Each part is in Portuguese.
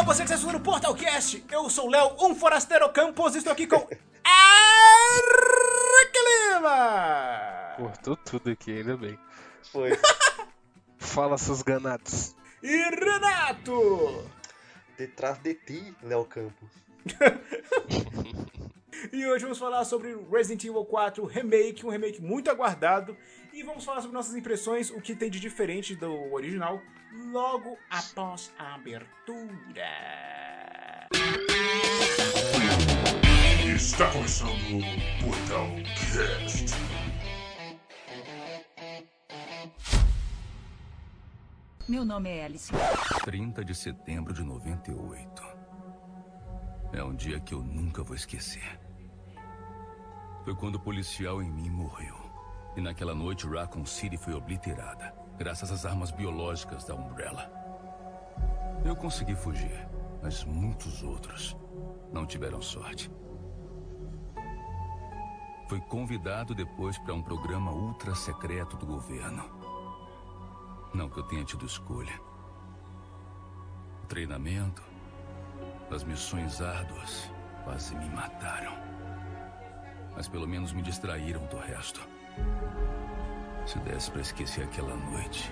Olá, você que está assistindo o Portalcast. Eu sou o Léo, um forasteiro Campos, e estou aqui com Eric Lima. Cortou tudo aqui, ainda bem. Foi. Fala, seus ganados. E Renato. Detrás de ti, Léo Campos. E hoje vamos falar sobre Resident Evil 4 Remake, um remake muito aguardado. E vamos falar sobre nossas impressões, o que tem de diferente do original, logo após a abertura. Está começando o Portal Cast. Meu nome é Alice. 30 de setembro de 98. É um dia que eu nunca vou esquecer. Foi quando o policial em mim morreu. E naquela noite Raccoon City foi obliterada, graças às armas biológicas da Umbrella. Eu consegui fugir, mas muitos outros não tiveram sorte. Fui convidado depois para um programa ultra secreto do governo. Não que eu tenha tido escolha. O treinamento, as missões árduas quase me mataram. Mas pelo menos me distraíram do resto. Se desse para esquecer aquela noite,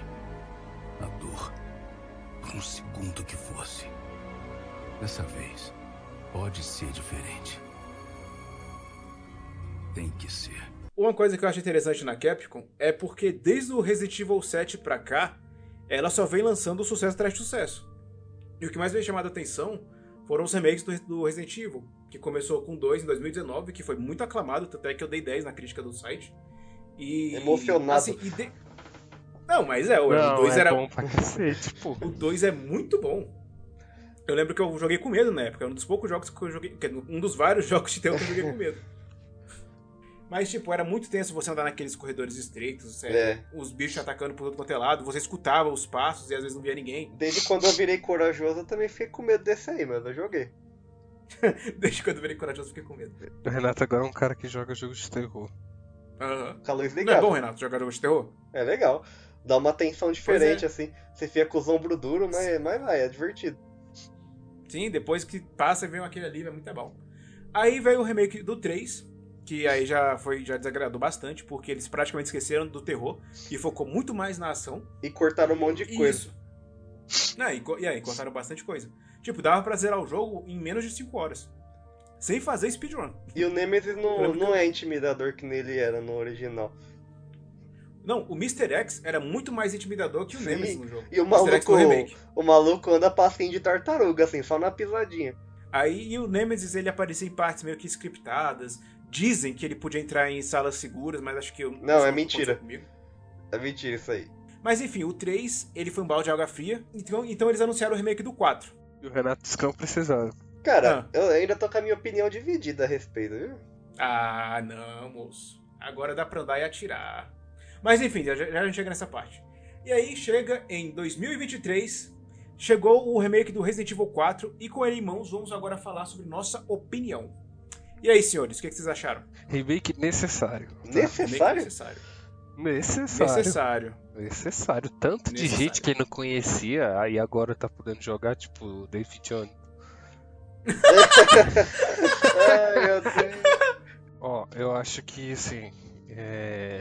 a dor, por um segundo que fosse. Dessa vez, pode ser diferente. Tem que ser. Uma coisa que eu acho interessante na Capcom é porque desde o Resident Evil 7 pra cá, ela só vem lançando sucesso atrás de sucesso. E o que mais veio chamado a atenção foram os remakes do, Resident Evil, que começou com 2 em 2019, que foi muito aclamado, até que eu dei 10 na crítica do site. E, Emocionado. assim, e de- Não, mas é, o Não, 2 é era. bom pra cacete, pô. O 2 é muito bom. Eu lembro que eu joguei com medo na época. É um dos poucos jogos que eu joguei. que é Um dos vários jogos de terror que eu joguei com medo. Mas, tipo, era muito tenso você andar naqueles corredores estreitos. É. Os bichos atacando por todo quanto é lado, você escutava os passos e às vezes não via ninguém. Desde quando eu virei corajoso, eu também fiquei com medo desse aí, mas eu joguei. Desde quando eu virei corajoso, eu fiquei com medo. O Renato agora é um cara que joga jogos de terror. Aham. Com a luz Não é ligada. bom, Renato, jogar jogo de terror? É legal. Dá uma tensão diferente, é. assim. Você fica com os ombros duros, mas, mas vai, é divertido. Sim, depois que passa, vem aquele alívio, é muito bom. Aí veio o remake do 3, que aí já foi já desagradou bastante, porque eles praticamente esqueceram do terror e focou muito mais na ação. E cortaram um monte de coisa. Isso. Não, e, e aí, cortaram bastante coisa. Tipo, dava pra zerar o jogo em menos de 5 horas. Sem fazer speedrun. E o Nemesis não, lembro não é intimidador que nele era no original. Não, o Mr. X era muito mais intimidador que o Sim, Nemesis no jogo. E o maluco, o maluco anda passinho de tartaruga, assim, só na pisadinha. Aí e o Nemesis ele aparecia em partes meio que scriptadas. Dizem que ele podia entrar em salas seguras, mas acho que eu Não, é mentira. comigo. É mentira isso aí. Mas enfim, o 3, ele foi um balde de água fria. Então, então eles anunciaram o remake do 4. E o Renato não precisava. Cara, Ah. eu ainda tô com a minha opinião dividida a respeito, viu? Ah, não, moço. Agora dá pra andar e atirar. Mas enfim, já, já a gente chega nessa parte. E aí chega em 2023, chegou o remake do Resident Evil 4 e com ele em mãos vamos agora falar sobre nossa opinião. E aí, senhores, o que, que vocês acharam? Remake necessário. Remake Necessário? necessário. Necessário. Necessário. Necessário. Tanto de Necessário. gente que não conhecia, aí agora tá podendo jogar, tipo, David Jones. Ai, meu Deus. Ó, eu acho que, assim, é...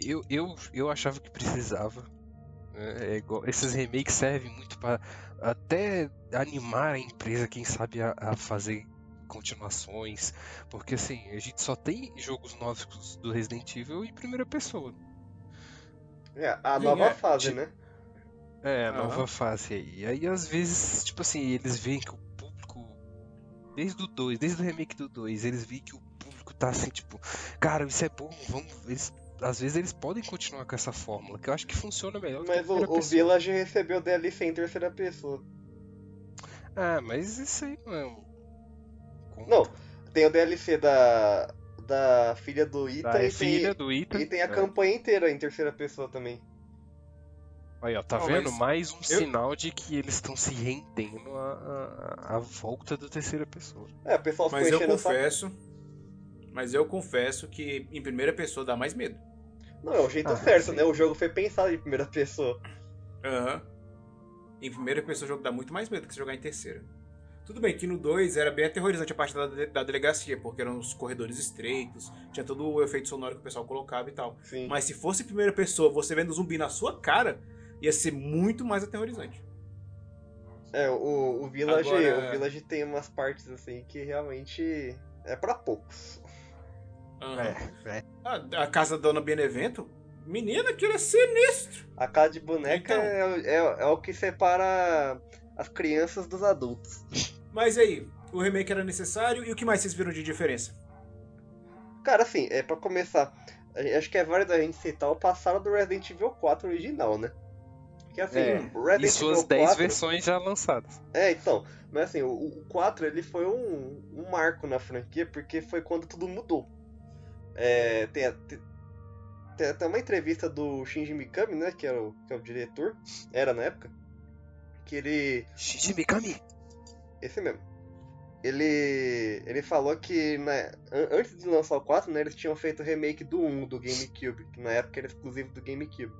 Eu, eu, eu achava que precisava. né? É igual- esses remakes servem muito para até animar a empresa, quem sabe, a, a fazer continuações. Porque, assim, a gente só tem jogos novos do Resident Evil em primeira pessoa. É, a nova é, fase, tipo- né? É, a nova fase aí. Aí às vezes, tipo assim, eles veem que o. Desde o 2, desde o remake do 2, eles veem que o público tá assim, tipo, cara, isso é bom, vamos. Eles, às vezes eles podem continuar com essa fórmula, que eu acho que funciona melhor do que a Mas o, o. Village recebeu DLC em terceira pessoa. Ah, mas isso aí não é um. Não, tem o DLC da, da filha do Ita Da e, filha tem, do Ethan. e tem a é. campanha inteira em terceira pessoa também. Aí, ó, tá Não, vendo? mas Mais um eu- sinal de que eles estão se rendendo à, à, volta da terceira pessoa. É, o pessoal Mas eu confesso. Mas eu confesso que em primeira pessoa dá mais medo. Não, é o jeito Ah, certo, sim. né? O jogo foi pensado em primeira pessoa. Aham. Em primeira pessoa o jogo dá muito mais medo que se jogar em terceira. Tudo bem que no 2 era bem aterrorizante a parte da, da delegacia, porque eram os corredores estreitos, tinha todo o efeito sonoro que o pessoal colocava e tal. Sim. Mas se fosse em primeira pessoa, você vendo o zumbi na sua cara, ia ser muito mais aterrorizante. É, o, o Village, Agora- o Village tem umas partes assim que realmente é pra poucos. Aham. É, é. A, a casa da Dona Benevento, menina, aquilo é sinistro. A casa de boneca Então. é, é, é o que separa as crianças dos adultos. Mas aí, o remake era necessário e o que mais vocês viram de diferença? Cara, assim, é pra começar, acho que é válido a gente citar o passado do Resident Evil 4 original, né? Que assim, É, Resident E suas Evil 10 4, versões já lançadas. É, então, mas assim, o, o 4 ele foi um, um marco na franquia porque foi quando tudo mudou. É, tem, tem, tem até uma entrevista do Shinji Mikami, né, que é o, que é o diretor, era na época, que ele Shinji Mikami. Esse mesmo. Ele, ele falou que an- antes de lançar o 4, né, eles tinham feito o remake do 1 do GameCube, que na época era exclusivo do GameCube.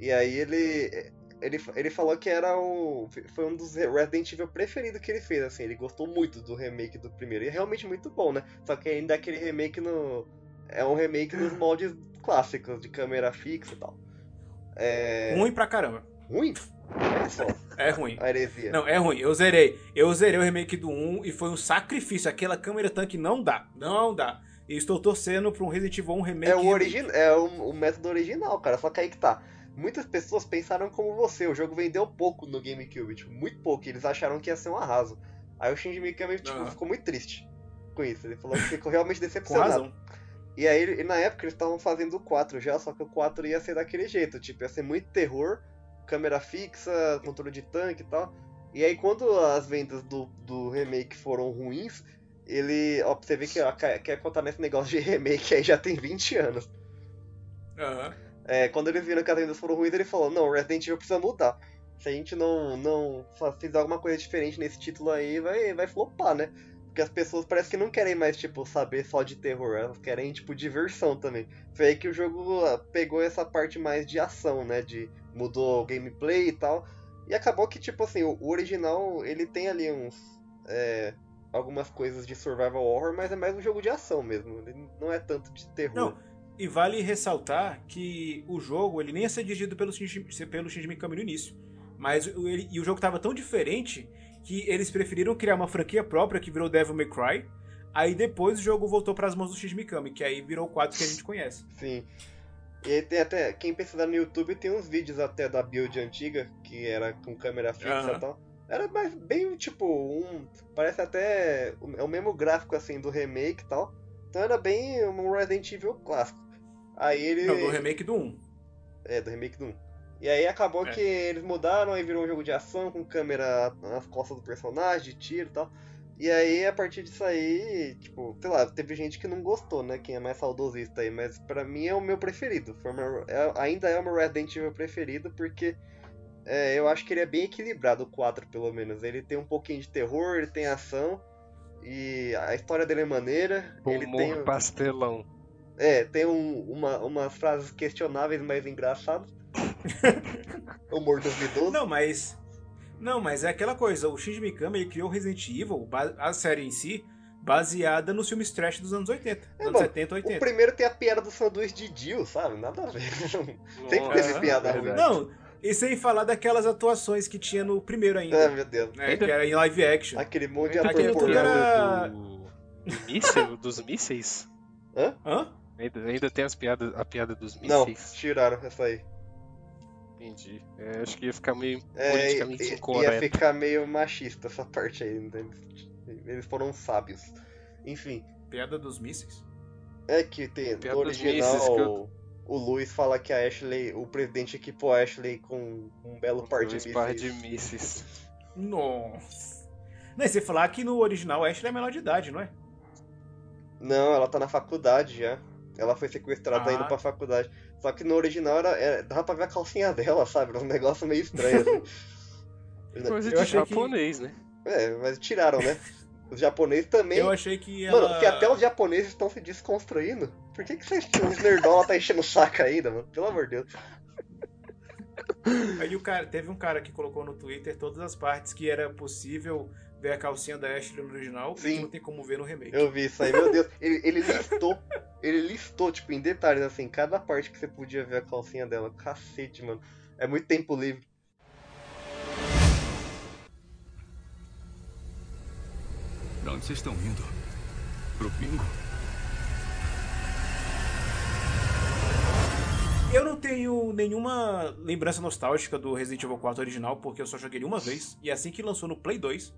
E aí ele, ele, ele falou que era o foi um dos Resident Evil preferidos que ele fez, assim, ele gostou muito do remake do primeiro. E é realmente muito bom, né? Só que ainda é aquele remake no é um remake nos moldes clássicos de câmera fixa e tal. É Ruim pra caramba. ruim. Olha só, É ruim. a heresia. Não, é ruim. Eu zerei. Eu zerei o remake do 1 e foi um sacrifício. Aquela câmera tanque não dá. Não dá. E estou torcendo pra um Resident Evil 1 remake. É o, origi é o, o método original, cara. Só que aí que tá. Muitas pessoas pensaram como você. O jogo vendeu pouco no GameCube, tipo, muito pouco. Eles acharam que ia ser um arraso. Aí o Shinji Mikami tipo, Aham. ficou muito triste com isso. Ele falou que ficou realmente decepcionado. E aí, na época, eles estavam fazendo o 4 já, só que o 4 ia ser daquele jeito. Tipo, ia ser muito terror, câmera fixa, controle de tanque e tal. E aí, quando as vendas do, do remake foram ruins, ele. Ó, pra você ver que quer, quer contar nesse negócio de remake aí já tem 20 anos. Aham. É, quando eles viram que as vendas foram ruins, ele falou: Não, Resident Evil precisa mudar. Se a gente não, não fizer alguma coisa diferente nesse título aí, vai, vai flopar, né? Porque as pessoas parece que não querem mais, tipo, saber só de terror, elas querem, tipo, diversão também. Foi aí que o jogo ah, pegou essa parte mais de ação, né? De mudou o gameplay e tal. E acabou que, tipo assim, o original, ele tem ali uns. é, algumas coisas de survival horror, mas é mais um jogo de ação mesmo. Ele não é tanto de terror. Não, e vale ressaltar que o jogo ele nem ia ser dirigido pelo Shinji, pelo Shinji Mikami no início. Mas o, ele- e o jogo tava tão diferente que eles preferiram criar uma franquia própria que virou Devil May Cry. Aí depois o jogo voltou pras mãos do Shinji Mikami, que aí virou o quadro que a gente conhece. Sim. E tem até, quem pesquisar no YouTube tem uns vídeos até da build antiga, que era com câmera fixa Aham. e tal. Era mais, bem tipo um. Parece até. o- É o mesmo gráfico assim do remake e tal. Então era bem um Resident Evil clássico. Aí ele. Não, do remake do 1. É, do remake do 1. E aí acabou É. que eles mudaram, aí virou um jogo de ação com câmera nas costas do personagem, de tiro e tal. E aí, a partir disso aí, tipo, sei lá, teve gente que não gostou, né? Quem é mais saudosista aí, mas pra mim é o meu preferido. O meu- é- ainda é o meu Resident Evil preferido, porque é, eu acho que ele é bem equilibrado, o 4 pelo menos. Ele tem um pouquinho de terror, ele tem ação, e a história dele é maneira. ele tem, Humor pastelão. É, tem um- uma, umas frases questionáveis, mas engraçadas. Humor duvidoso. Não, mas. Não, mas é aquela coisa, o Shinji Mikami ele criou Resident Evil, a série em si, baseada nos filmes trash dos anos 80. É, anos bom, 70, O 80. primeiro tem a piada do sanduíche de Dio, sabe? Nada a ver. Sempre teve piada é ruim. Não, e sem falar daquelas atuações que tinha no primeiro ainda. Ah, meu Deus. né, que era em live action. Aquele monte de Aquele ator a tudo pornô. era- do, do míssil, dos mísseis? Hã? Ainda, ainda tem as piadas, a piada dos Não, mísseis? tiraram essa aí. Entendi. É, acho que ia ficar meio É, politicamente ia incorreto. ficar meio machista essa parte aí. né? Eles- Eles foram sábios. Enfim, Piada dos mísseis. é que tem Piada no original mísseis que eu- o Luiz fala que a Ashley, o presidente equipou a Ashley com um belo par de Dois par de mísseis. mísseis. Nossa. Não, e você falar que no original a Ashley é menor de idade, não é? Não, ela tá na faculdade já. Ela foi sequestrada Ah. indo pra faculdade. Só que no original era, era- dava pra ver a calcinha dela, sabe? Era um negócio meio estranho. assim. Coisa de achei que- japonês, né? é, mas tiraram, né? Os japoneses também. Eu achei que ela... Mano, se até os japoneses estão se desconstruindo, por que, que vocês, os nerdola tá enchendo o saco ainda, mano? Pelo amor de Deus. Aí o cara, teve um cara que colocou no Twitter todas as partes que era possível ver a calcinha da Ashley no original e Sim. que não tem como ver no remake. Eu vi isso aí, meu Deus. Ele, ele listou, ele listou, tipo, em detalhes, assim, cada parte que você podia ver a calcinha dela. Cacete, mano. É muito tempo livre. Pra onde vocês estão indo? Pro bingo? Eu não tenho nenhuma lembrança nostálgica do Resident Evil 4 original, porque eu só joguei ele uma vez, e assim que lançou no Play 2.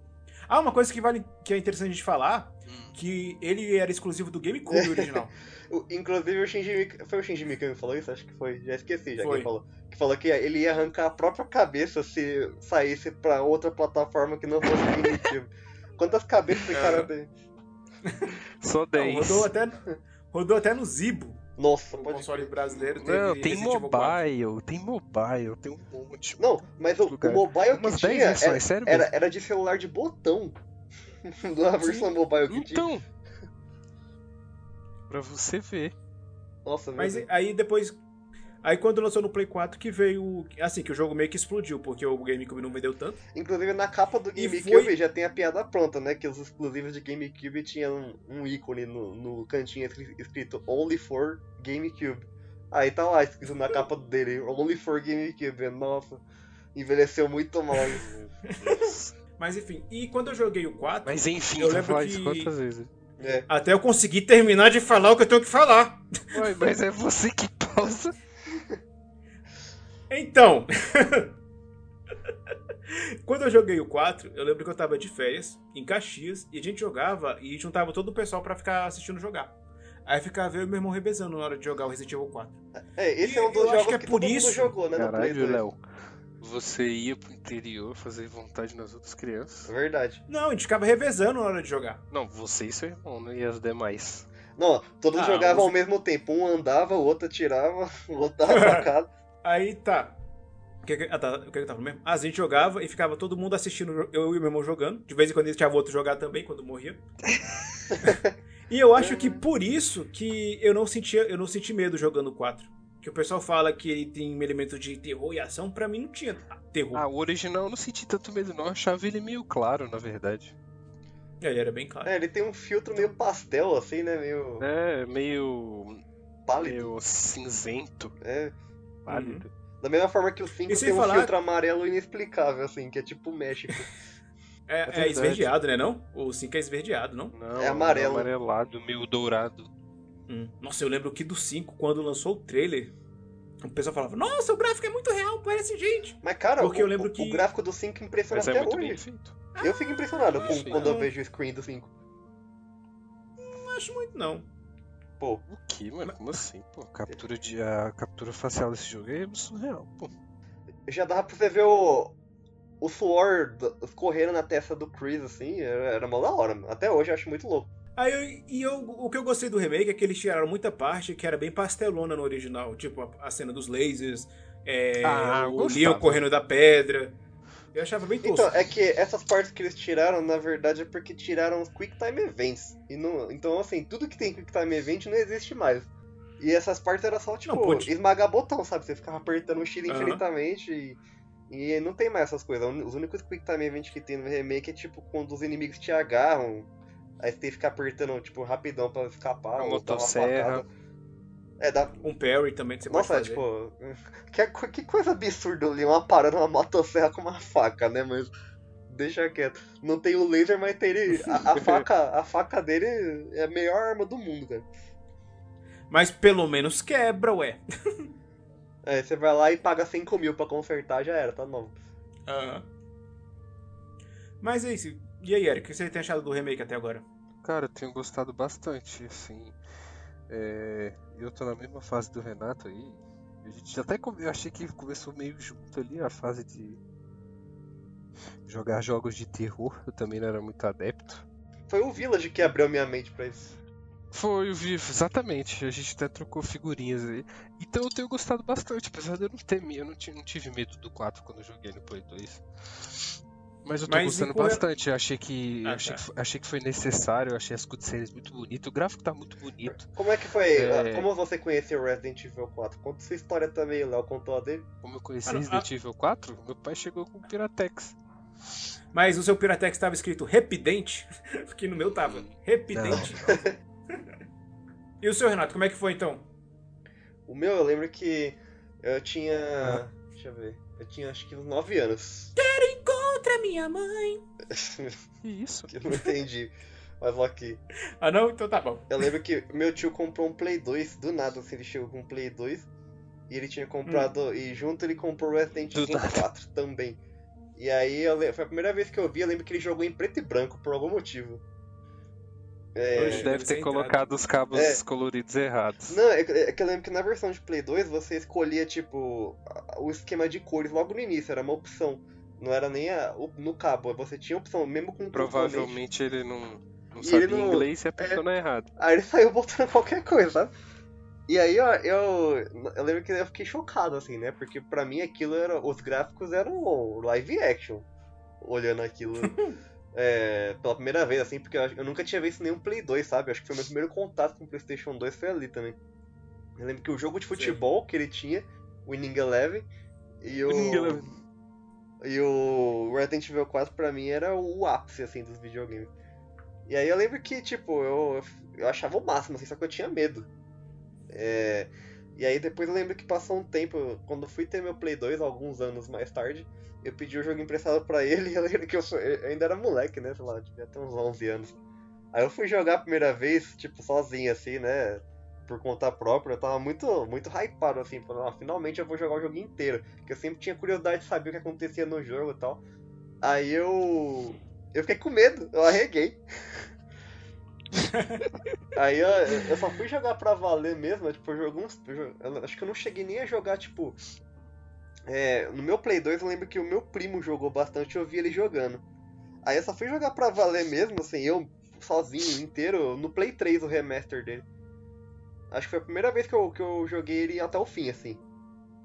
Ah, uma coisa que vale que é interessante a gente falar, que ele era exclusivo do GameCube original. O- Inclusive o Shinji Mik- Foi o Shinji Mikami que falou isso? Acho que foi. Já esqueci já Foi. quem falou. Que falou que ele ia arrancar a própria cabeça se saísse pra outra plataforma que não fosse GameCube. Quantas cabeças esse cara tem? Só Não, 10. rodou, até, rodou até no Zibo, Nossa, o pode console brasileiro. Teve Não, tem Resident Evil 4. mobile, tem mobile, tem um monte. Não, mas o, o mobile que Umas 10 tinha versões, era, sério era, era de celular de botão. Da versão mobile que tinha. Então. Pra você ver. Nossa, meu Mas aí depois. Aí quando lançou no Play 4 que veio. Assim, que o jogo meio que explodiu, porque o GameCube não vendeu tanto. Inclusive na capa do GameCube foi- já tem a piada pronta, né? Que os exclusivos de GameCube tinham um, um ícone no, no cantinho escri- escrito Only for GameCube. Aí tá lá escrito na capa dele, Only for GameCube. Nossa, envelheceu muito mal. Mas enfim, e quando eu joguei o 4, Mas enfim, Eu lembro falar que- isso quantas vezes? É. até eu conseguir terminar de falar o que eu tenho que falar. Ué, mas é você que pausa. Então. Quando eu joguei o 4, eu lembro que eu tava de férias, em Caxias, e a gente jogava e juntava todo o pessoal pra ficar assistindo jogar. Aí ficava eu e meu irmão revezando na hora de jogar o Resident Evil 4. É, esse E é um dos eu acho jogos que é que, por todo isso- mundo jogou, né? Caralho, 2. Léo. Você ia pro interior fazer vontade nas outras crianças? É Verdade. Não, a gente ficava revezando na hora de jogar. Não, você e seu irmão, né? E as demais. Não, todos Ah, jogavam os- ao mesmo tempo. Um andava, o outro atirava, o outro dava facada. Aí tá. O que, que- ah, tá. O que que eu tava mesmo? Ah, a gente jogava e ficava todo mundo assistindo, eu e meu irmão jogando. De vez em quando deixava o outro jogar também, quando morria. e eu acho que por isso que eu não sentia, eu não senti medo jogando o 4. Que o pessoal fala que ele tem um elemento de terror e ação, pra mim não tinha terror. Ah, o original eu não senti tanto medo, não. Eu achava ele meio claro, na verdade. E aí era bem claro. É, ele tem um filtro meio pastel, assim, né? Meio É, meio. pálido. meio cinzento, É. pálido. Da mesma forma que o 5 E tem sem um falar- filtro amarelo inexplicável, assim, que é tipo o México. É, é esverdeado, né não? O 5 é esverdeado, não? Não, É amarelo. amarelado, meio dourado. Hum. Nossa, eu lembro que do 5, quando lançou o trailer, o pessoal falava, nossa, o gráfico é muito real, parece gente. Mas, cara, Porque o, eu lembro o- que- o gráfico do 5 impressiona Mas é até muito hoje. bem feito. Eu fico impressionado com- achei quando eu não. vejo o screen do 5. Não acho muito, não. Pô, O que, mano? Como assim? Pô, captura de, a captura facial desse jogo é surreal, pô. já dava pra você ver o, o suor do- escorrendo na testa do Chris, assim, era, era mó da hora. mano. Até hoje eu acho muito louco. Aí eu, e eu, o que eu gostei do remake é que eles tiraram muita parte que era bem pastelona no original. Tipo, a, a cena dos lasers, é, Ah, o. Leon correndo da pedra. Eu achava bem tosco. Então, é que essas partes que eles tiraram, na verdade, é porque tiraram os Quick Time Events. E não, então, assim, tudo que tem Quick Time Event não existe mais. E essas partes era só, tipo, Não, pode- esmagar botão, sabe? Você ficava apertando o X infinitamente e, e não tem mais essas coisas. Os únicos Quick Time Event que tem no remake é, tipo, quando os inimigos te agarram. Aí você tem que ficar apertando, tipo, rapidão pra escapar. Motosserra. É, dá, Um parry também que você nossa, pode fazer. tipo, que, co- que coisa absurda o Leon parando uma motosserra com uma faca, né? Mas deixa quieto. Não tem o laser, mas tem ele. A, a faca, a faca dele é a melhor arma do mundo, cara. Mas pelo menos quebra, ué. Aí você vai lá e paga 5 mil pra consertar, já era, tá novo. Aham. Mas é isso. E aí, Eric, o que você tem achado do remake até agora? Cara, eu tenho gostado bastante, assim. É, eu tô na mesma fase do Renato aí. A gente até eu achei que começou meio junto ali a fase de jogar jogos de terror. Eu também não era muito adepto. Foi o Village que abriu minha mente pra isso. Foi o Vivo, exatamente. A gente até trocou figurinhas aí. Então eu tenho gostado bastante, apesar de eu não ter medo. Eu não tive medo do 4 quando eu joguei no Play 2. Mas eu tô Mas gostando corre- bastante. Eu achei que, Ah, achei, tá. que, achei que foi necessário. Eu achei as cutscenes muito bonitas. O gráfico tá muito bonito. Como é que foi? É. Como você conheceu Resident Evil 4? Conta sua história também, o Léo contou a dele. Como eu conheci Ah, não, Resident Evil 4, meu pai chegou com o Piratex. Mas o seu Piratex estava escrito Repidente, porque no meu tava Repidente. E o seu Renato, como é que foi então? O meu, eu lembro que eu tinha. Deixa eu ver. Eu tinha acho que uns 9 anos. Contra minha mãe. Isso? que eu não entendi. Mas ok. Ah não? Então tá bom. Eu lembro que meu tio comprou um Play 2, do nada assim, ele chegou com um Play 2. E ele tinha comprado. E junto ele comprou o Resident Do Evil nada. 4 também. E aí foi a primeira vez que eu vi, eu lembro que ele jogou em preto e branco por algum motivo. É, Oxe. Deve ter colocado os cabos É. coloridos errados. Não, é que é que eu lembro que na versão de Play 2 você escolhia, tipo, o esquema de cores logo no início, era uma opção. Não era nem a, o- no cabo, você tinha opção, mesmo com. Provavelmente ele não, não E sabia ele não- inglês e apertou na errada. Aí ele saiu botando qualquer coisa, sabe? E aí ó, eu, eu lembro que eu fiquei chocado, assim, né? Porque pra mim aquilo era. Os gráficos eram live action. Olhando aquilo é, pela primeira vez, assim, porque eu, eu nunca tinha visto nenhum Play 2, sabe? Acho que foi meu primeiro contato com o Playstation 2 foi ali também. Eu lembro que o jogo de futebol que ele tinha, o Winning Eleven, e o. Winning Eleven. E o Resident Evil 4 pra mim era o ápice, assim, dos videogames. E aí eu lembro que, tipo, eu, eu achava o máximo, assim, só que eu tinha medo. É, E aí depois eu lembro que passou um tempo, quando fui ter meu Play 2, alguns anos mais tarde, eu pedi o jogo emprestado pra ele e eu lembro que eu, eu ainda era moleque, né, sei lá, devia ter uns 11 anos. Aí eu fui jogar a primeira vez, tipo, sozinho, assim, né, por conta própria, eu tava muito, muito hypado, assim, falando, ah, finalmente eu vou jogar o jogo inteiro, porque eu sempre tinha curiosidade de saber o que acontecia no jogo e tal. Aí eu... eu fiquei com medo, eu arreguei. Aí eu, eu só fui jogar pra valer mesmo, tipo, eu uns. eu acho que eu não cheguei nem a jogar, tipo. é, no meu Play 2 eu lembro que o meu primo jogou bastante, eu vi ele jogando. Aí eu só fui jogar pra valer mesmo, assim, eu sozinho, inteiro, no Play 3 o remaster dele. Acho que foi a primeira vez que eu, que eu joguei ele até o fim, assim.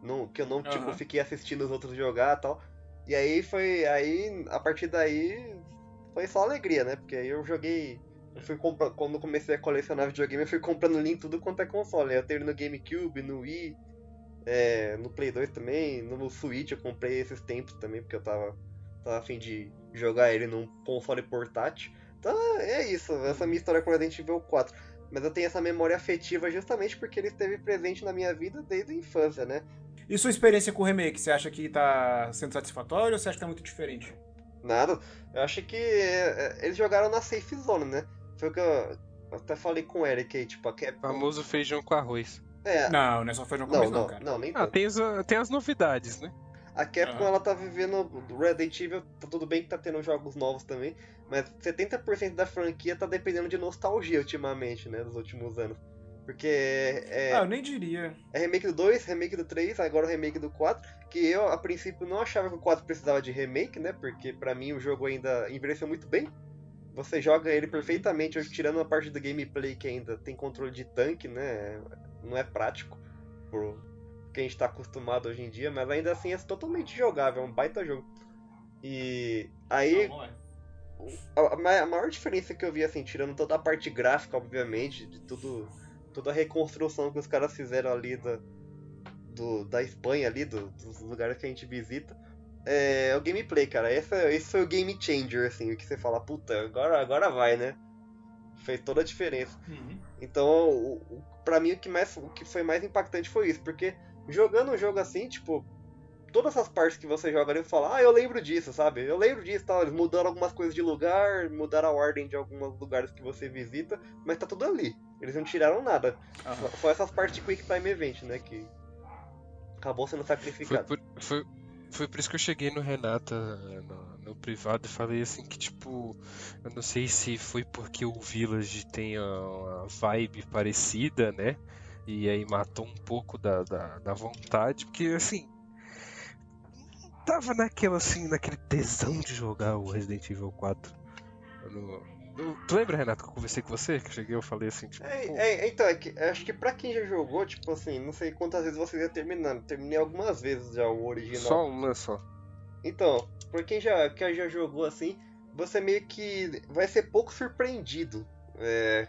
Não, que eu não, tipo, Aham. fiquei assistindo os outros jogar e tal. E aí foi. Aí, a partir daí, foi só alegria, né? Porque aí eu joguei. Eu fui comprar, quando eu comecei a colecionar videogame, eu fui comprando link tudo quanto é console. Eu tenho no GameCube, no Wii, é, no Play 2 também, no Switch eu comprei esses tempos também, porque eu tava, tava afim de jogar ele num console portátil. Então é isso, essa é a minha história com Resident Evil 4. Mas eu tenho essa memória afetiva justamente porque ele esteve presente na minha vida desde a infância, né? E sua experiência com o remake, você acha que tá sendo satisfatório ou você acha que tá muito diferente? Nada. Eu acho que é, é, eles jogaram na safe zone, né? Foi o que eu até falei com o Eric aí, tipo, a Capcom... Famoso feijão com arroz. É, Não, não é só foi no não, começo, não, não, cara. não, nem Ah, tanto. tem as, tem as novidades, né? A Capcom, Aham. ela tá vivendo do Resident Evil, tá tudo bem que tá tendo jogos novos também, mas 70% da franquia tá dependendo de nostalgia ultimamente, né, nos últimos anos. Porque é, Ah, eu nem diria. é remake do 2, remake do 3, agora o remake do 4, que eu, a princípio, não achava que o 4 precisava de remake, né, porque pra mim o jogo ainda envelheceu muito bem. Você joga ele perfeitamente, hoje, tirando a parte do gameplay que ainda tem controle de tanque, né, não é prático pro que a gente tá acostumado hoje em dia, mas ainda assim é totalmente jogável, é um baita jogo. E aí, é. a, a ma- a maior diferença que eu vi, assim, tirando toda a parte gráfica, obviamente, de tudo, toda a reconstrução que os caras fizeram ali da, do, da Espanha, ali, do- dos lugares que a gente visita, é o gameplay, cara. Esse, esse foi o game changer, assim, o que você fala, puta, agora, agora vai, né? Fez toda a diferença. Uhum. Então, o, o, pra mim, o que, mais, o que foi mais impactante foi isso, porque jogando um jogo assim, tipo, todas as partes que você joga ali, você fala, ah, eu lembro disso, sabe? Eu lembro disso tal. Eles mudaram algumas coisas de lugar, mudaram a ordem de alguns lugares que você visita, mas tá tudo ali. Eles não tiraram nada. Só, Aham. só essas partes de Quick Time Event, né? Que acabou sendo Foi sacrificado. por, foi, foi por isso que eu cheguei no Renata no, no privado e falei assim que tipo, eu não sei se foi porque o Village tem a, uma vibe parecida, né? E aí matou um pouco da, da, da vontade, porque assim. Tava naquela assim, naquele tesão de jogar o Resident Evil 4. Eu não- eu- tu lembra, Renato, que eu conversei com você? Que eu cheguei eu falei assim, tipo. É, é, então, é que, acho que pra quem já jogou, tipo assim, não sei quantas vezes você já terminando. Terminei algumas vezes já o original. só uma só. Então, por quem já, quem já jogou assim, você meio que vai ser pouco surpreendido. É,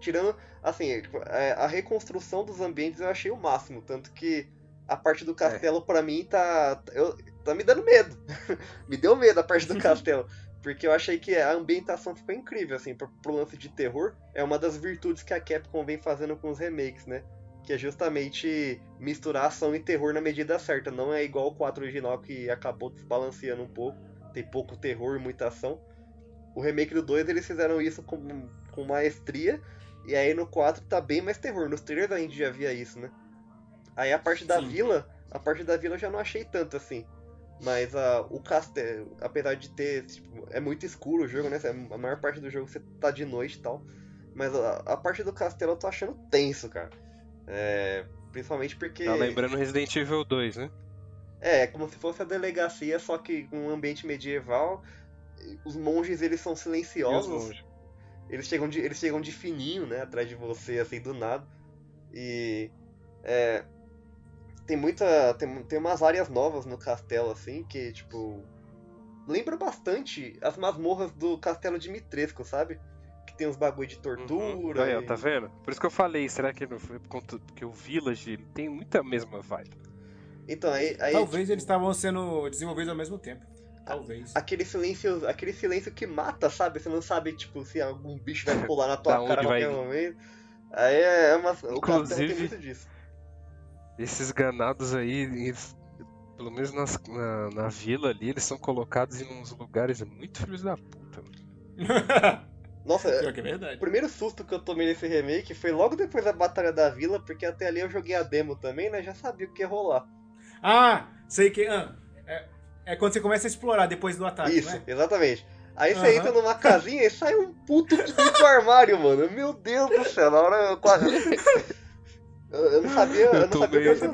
tirando, assim, é, a reconstrução dos ambientes eu achei o máximo, tanto que a parte do castelo pra mim tá, eu, tá me dando medo. me deu medo a parte do castelo. Porque eu achei que a ambientação ficou incrível, assim, pro, pro lance de terror. É uma das virtudes que a Capcom vem fazendo com os remakes, né? Que é justamente misturar ação e terror na medida certa. Não é igual o 4 original que acabou desbalanceando um pouco. Tem pouco terror e muita ação. O remake do 2 eles fizeram isso com, com maestria. E aí no 4 tá bem mais terror. Nos trailers a gente já via isso, né? Aí a parte da Sim. vila, a parte da vila eu já não achei tanto assim. Mas a, o castelo, apesar de ter. Tipo, é muito escuro o jogo, né? A maior parte do jogo você tá de noite e tal. Mas a, a parte do castelo eu tô achando tenso, cara. É, principalmente porque. Tá lembrando Resident Evil 2, né? É, é como se fosse a delegacia, só que com um ambiente medieval. Os monges eles são os silenciosos. Eles chegam de, eles chegam de fininho, né? Atrás de você, assim, do nada. E. É, tem muita. Tem, tem umas áreas novas no castelo, assim, que, tipo. Lembra bastante as masmorras do castelo de Mitresco, sabe? Que tem uns bagulho de tortura. Aí, ó, e- tá vendo? Por isso que eu falei, será que não foi por conta que o Village tem muita mesma vibe? Então, aí. aí Talvez tipo, eles estavam sendo desenvolvidos ao mesmo tempo. Talvez. Aquele silêncio, aquele silêncio que mata, sabe? Você não sabe, tipo, se algum bicho vai pular na tua cara a vai qualquer momento. Aí é uma. O castelo tem Inclusive- muito disso. Esses ganados aí, eles- pelo menos nas- na, na vila ali, eles são colocados em uns lugares muito filhos da puta. mano. Nossa, Pior que é O primeiro susto que eu tomei nesse remake foi logo depois da Batalha da Vila, porque até ali eu joguei a demo também, né? Já sabia o que ia rolar. Ah, sei que. Ah, é, é quando você começa a explorar depois do ataque, Isso, né? exatamente. Aí você Aham. entra numa casinha e sai um puto do armário, mano. Meu Deus do céu, na hora eu quase. Eu, não sabia, eu, Eu não sabia o que eu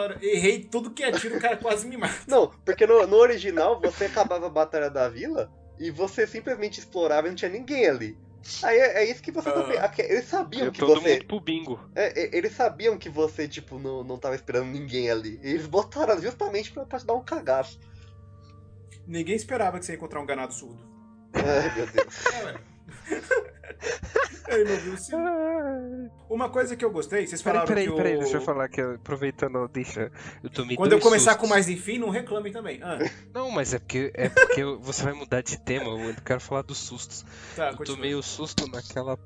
hora. Errei tudo que é tiro, o cara quase me mata. Não, porque no, no original você acabava a Batalha da Vila e você simplesmente explorava e não tinha ninguém ali. Aí é, é isso que você Ah. também. aque- Eles sabiam Eu que todo você. mundo pro bingo. É, é, eles sabiam que você, tipo, não, não tava esperando ninguém ali. E eles botaram justamente pra, pra te dar um cagaço. Ninguém esperava que você ia encontrar um ganado surdo. Ai, meu Deus. Ele não viu sim. Uma coisa que eu gostei, vocês Peraí, falaram peraí, que o... peraí, deixa eu falar aqui, aproveitando, deixa. Eu tomei Quando eu começar sustos. com mais enfim, não reclamem também. Ah, Não, mas é porque, é porque você vai mudar de tema, eu quero falar dos sustos. tá, Eu continua. tomei o susto naquela.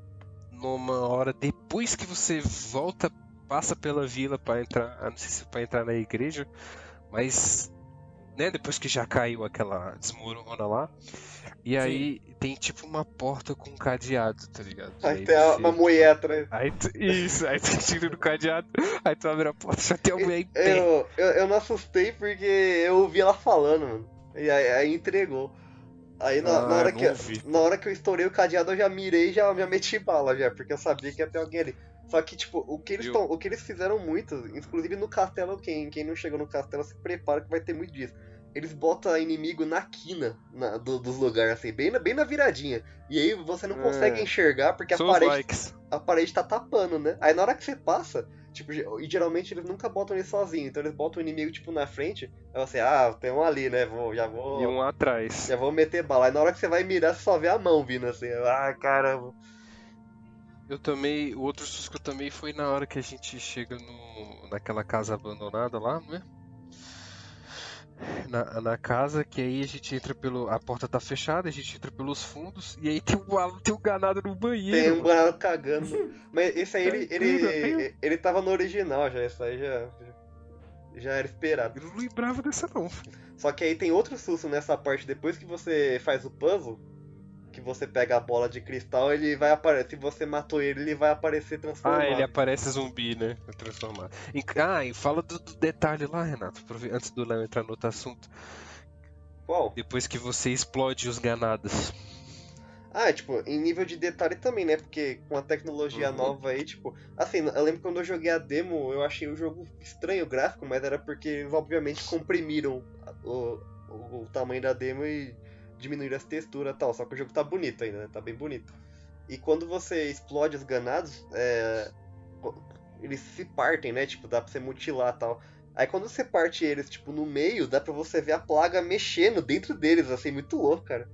numa hora depois que você volta, passa pela vila pra entrar. Não sei se pra entrar na igreja, mas. Né, depois que já caiu aquela desmorona lá. E aí tem tipo uma porta com um cadeado, tá ligado? Aí Aí tem você- uma mulher atrás. Aí tu, isso, aí tu tira no cadeado, aí tu abre a porta, já tem a mulher em pé. Eu, eu, eu não assustei porque eu ouvi ela falando, mano. E aí, aí entregou. Aí na, na Ah, hora não que, ouvi. na hora que eu estourei o cadeado, eu já mirei e já, já meti bala já, porque eu sabia que ia ter alguém ali. Só que, tipo, o que eles, Eu- tão, o que eles fizeram muito, inclusive no castelo, quem, quem não chegou no castelo se prepara que vai ter muito disso. Eles botam inimigo na quina na- do- dos lugares, assim, bem na, bem na viradinha. E aí você não É. consegue enxergar porque a parede likes. a parede tá tapando, né? Aí na hora que você passa, tipo, e geralmente eles nunca botam ele sozinho, então eles botam o inimigo, tipo, na frente, aí você, ah, tem um ali, né? Vou, já vou. E um atrás. Já vou meter bala. Aí na hora que você vai mirar, você só vê a mão vindo assim. Ah, caramba. Eu tomei. O outro susto que eu tomei foi na hora que a gente chega no, naquela casa abandonada lá, né? Na, na casa, que aí a gente entra pelo. A porta tá fechada, a gente entra pelos fundos, e aí tem o, al- tem o ganado no banheiro. Tem um banana cagando. Mas esse aí, ele, tem- ele, ele tava no original já, isso aí já. Já era esperado. Eu não lembrava dessa não. Só que aí tem outro susto nessa parte, depois que você faz o puzzle, que você pega a bola de cristal, ele vai aparecer. Se você matou ele, ele vai aparecer transformado. Ah, ele aparece zumbi, né? Transformado. E- Ah, e fala do, do detalhe lá, Renato, antes do Léo entrar no outro assunto. Qual? Depois que você explode os ganados. Ah, tipo, em nível de detalhe também, né? Porque com a tecnologia Uhum. nova aí, tipo. Assim, eu lembro quando eu joguei a demo, eu achei o jogo estranho o gráfico, mas era porque eles obviamente comprimiram o, o, o tamanho da demo e diminuíram as texturas e tal. Só que o jogo tá bonito ainda, né? Tá bem bonito. E quando você explode os ganados, é, eles se partem, né? Tipo, dá pra você mutilar e tal. Aí quando você parte eles, tipo, no meio, dá pra você ver a plaga mexendo dentro deles, assim, muito louco, cara.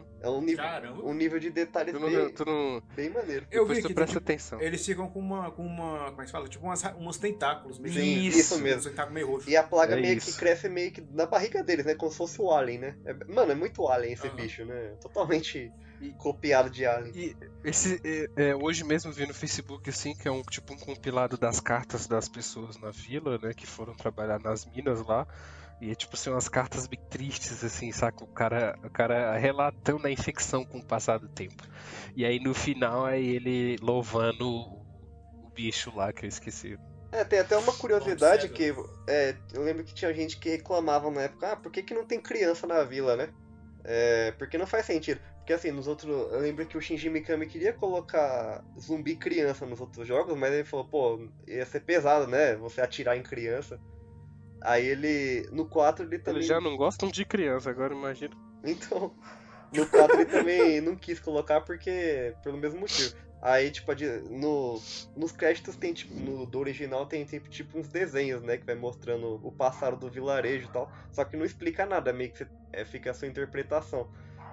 Uhum. É um nível, Caramba. um nível de detalhes Tu não, bem, tu não, bem maneiro. Eu depois vi tu que presta tipo, atenção. eles ficam com uma. com uma. Como é que fala? Tipo umas, uns tentáculos meio Sim, Isso. isso mesmo. Uns tentáculos meio roxos. E a plaga É meio isso. que cresce meio que na barriga deles, né? Como se fosse o Alien, né? É- mano, é muito Alien esse Aham. bicho, né? Totalmente E- copiado de Alien. E esse, é, é, hoje mesmo vi no Facebook assim que é um tipo um compilado das cartas das pessoas na vila, né, que foram trabalhar nas minas lá. E é tipo assim, umas cartas bem tristes, assim, saca? O cara, o cara relatando a infecção com o passar do tempo. E aí no final é ele louvando o, bicho lá que eu esqueci. É, tem até uma curiosidade Bom, que é, eu lembro que tinha gente que reclamava na época, ah, por que, que não tem criança na vila, né? É, porque não faz sentido. Porque assim, nos outros. Eu lembro que o Shinji Mikami queria colocar zumbi criança nos outros jogos, mas ele falou, pô, ia ser pesado, né? Você atirar em criança. Aí ele. No 4 ele também. Eles já não gostam de criança, agora imagina. Então, no 4 ele também não quis colocar porque. pelo mesmo motivo. Aí, tipo, no, nos créditos tem, tipo, no do original tem, tem, tipo uns desenhos, né? Que vai mostrando o passado do vilarejo e tal. Só que não explica nada, meio que você- é, fica a sua interpretação.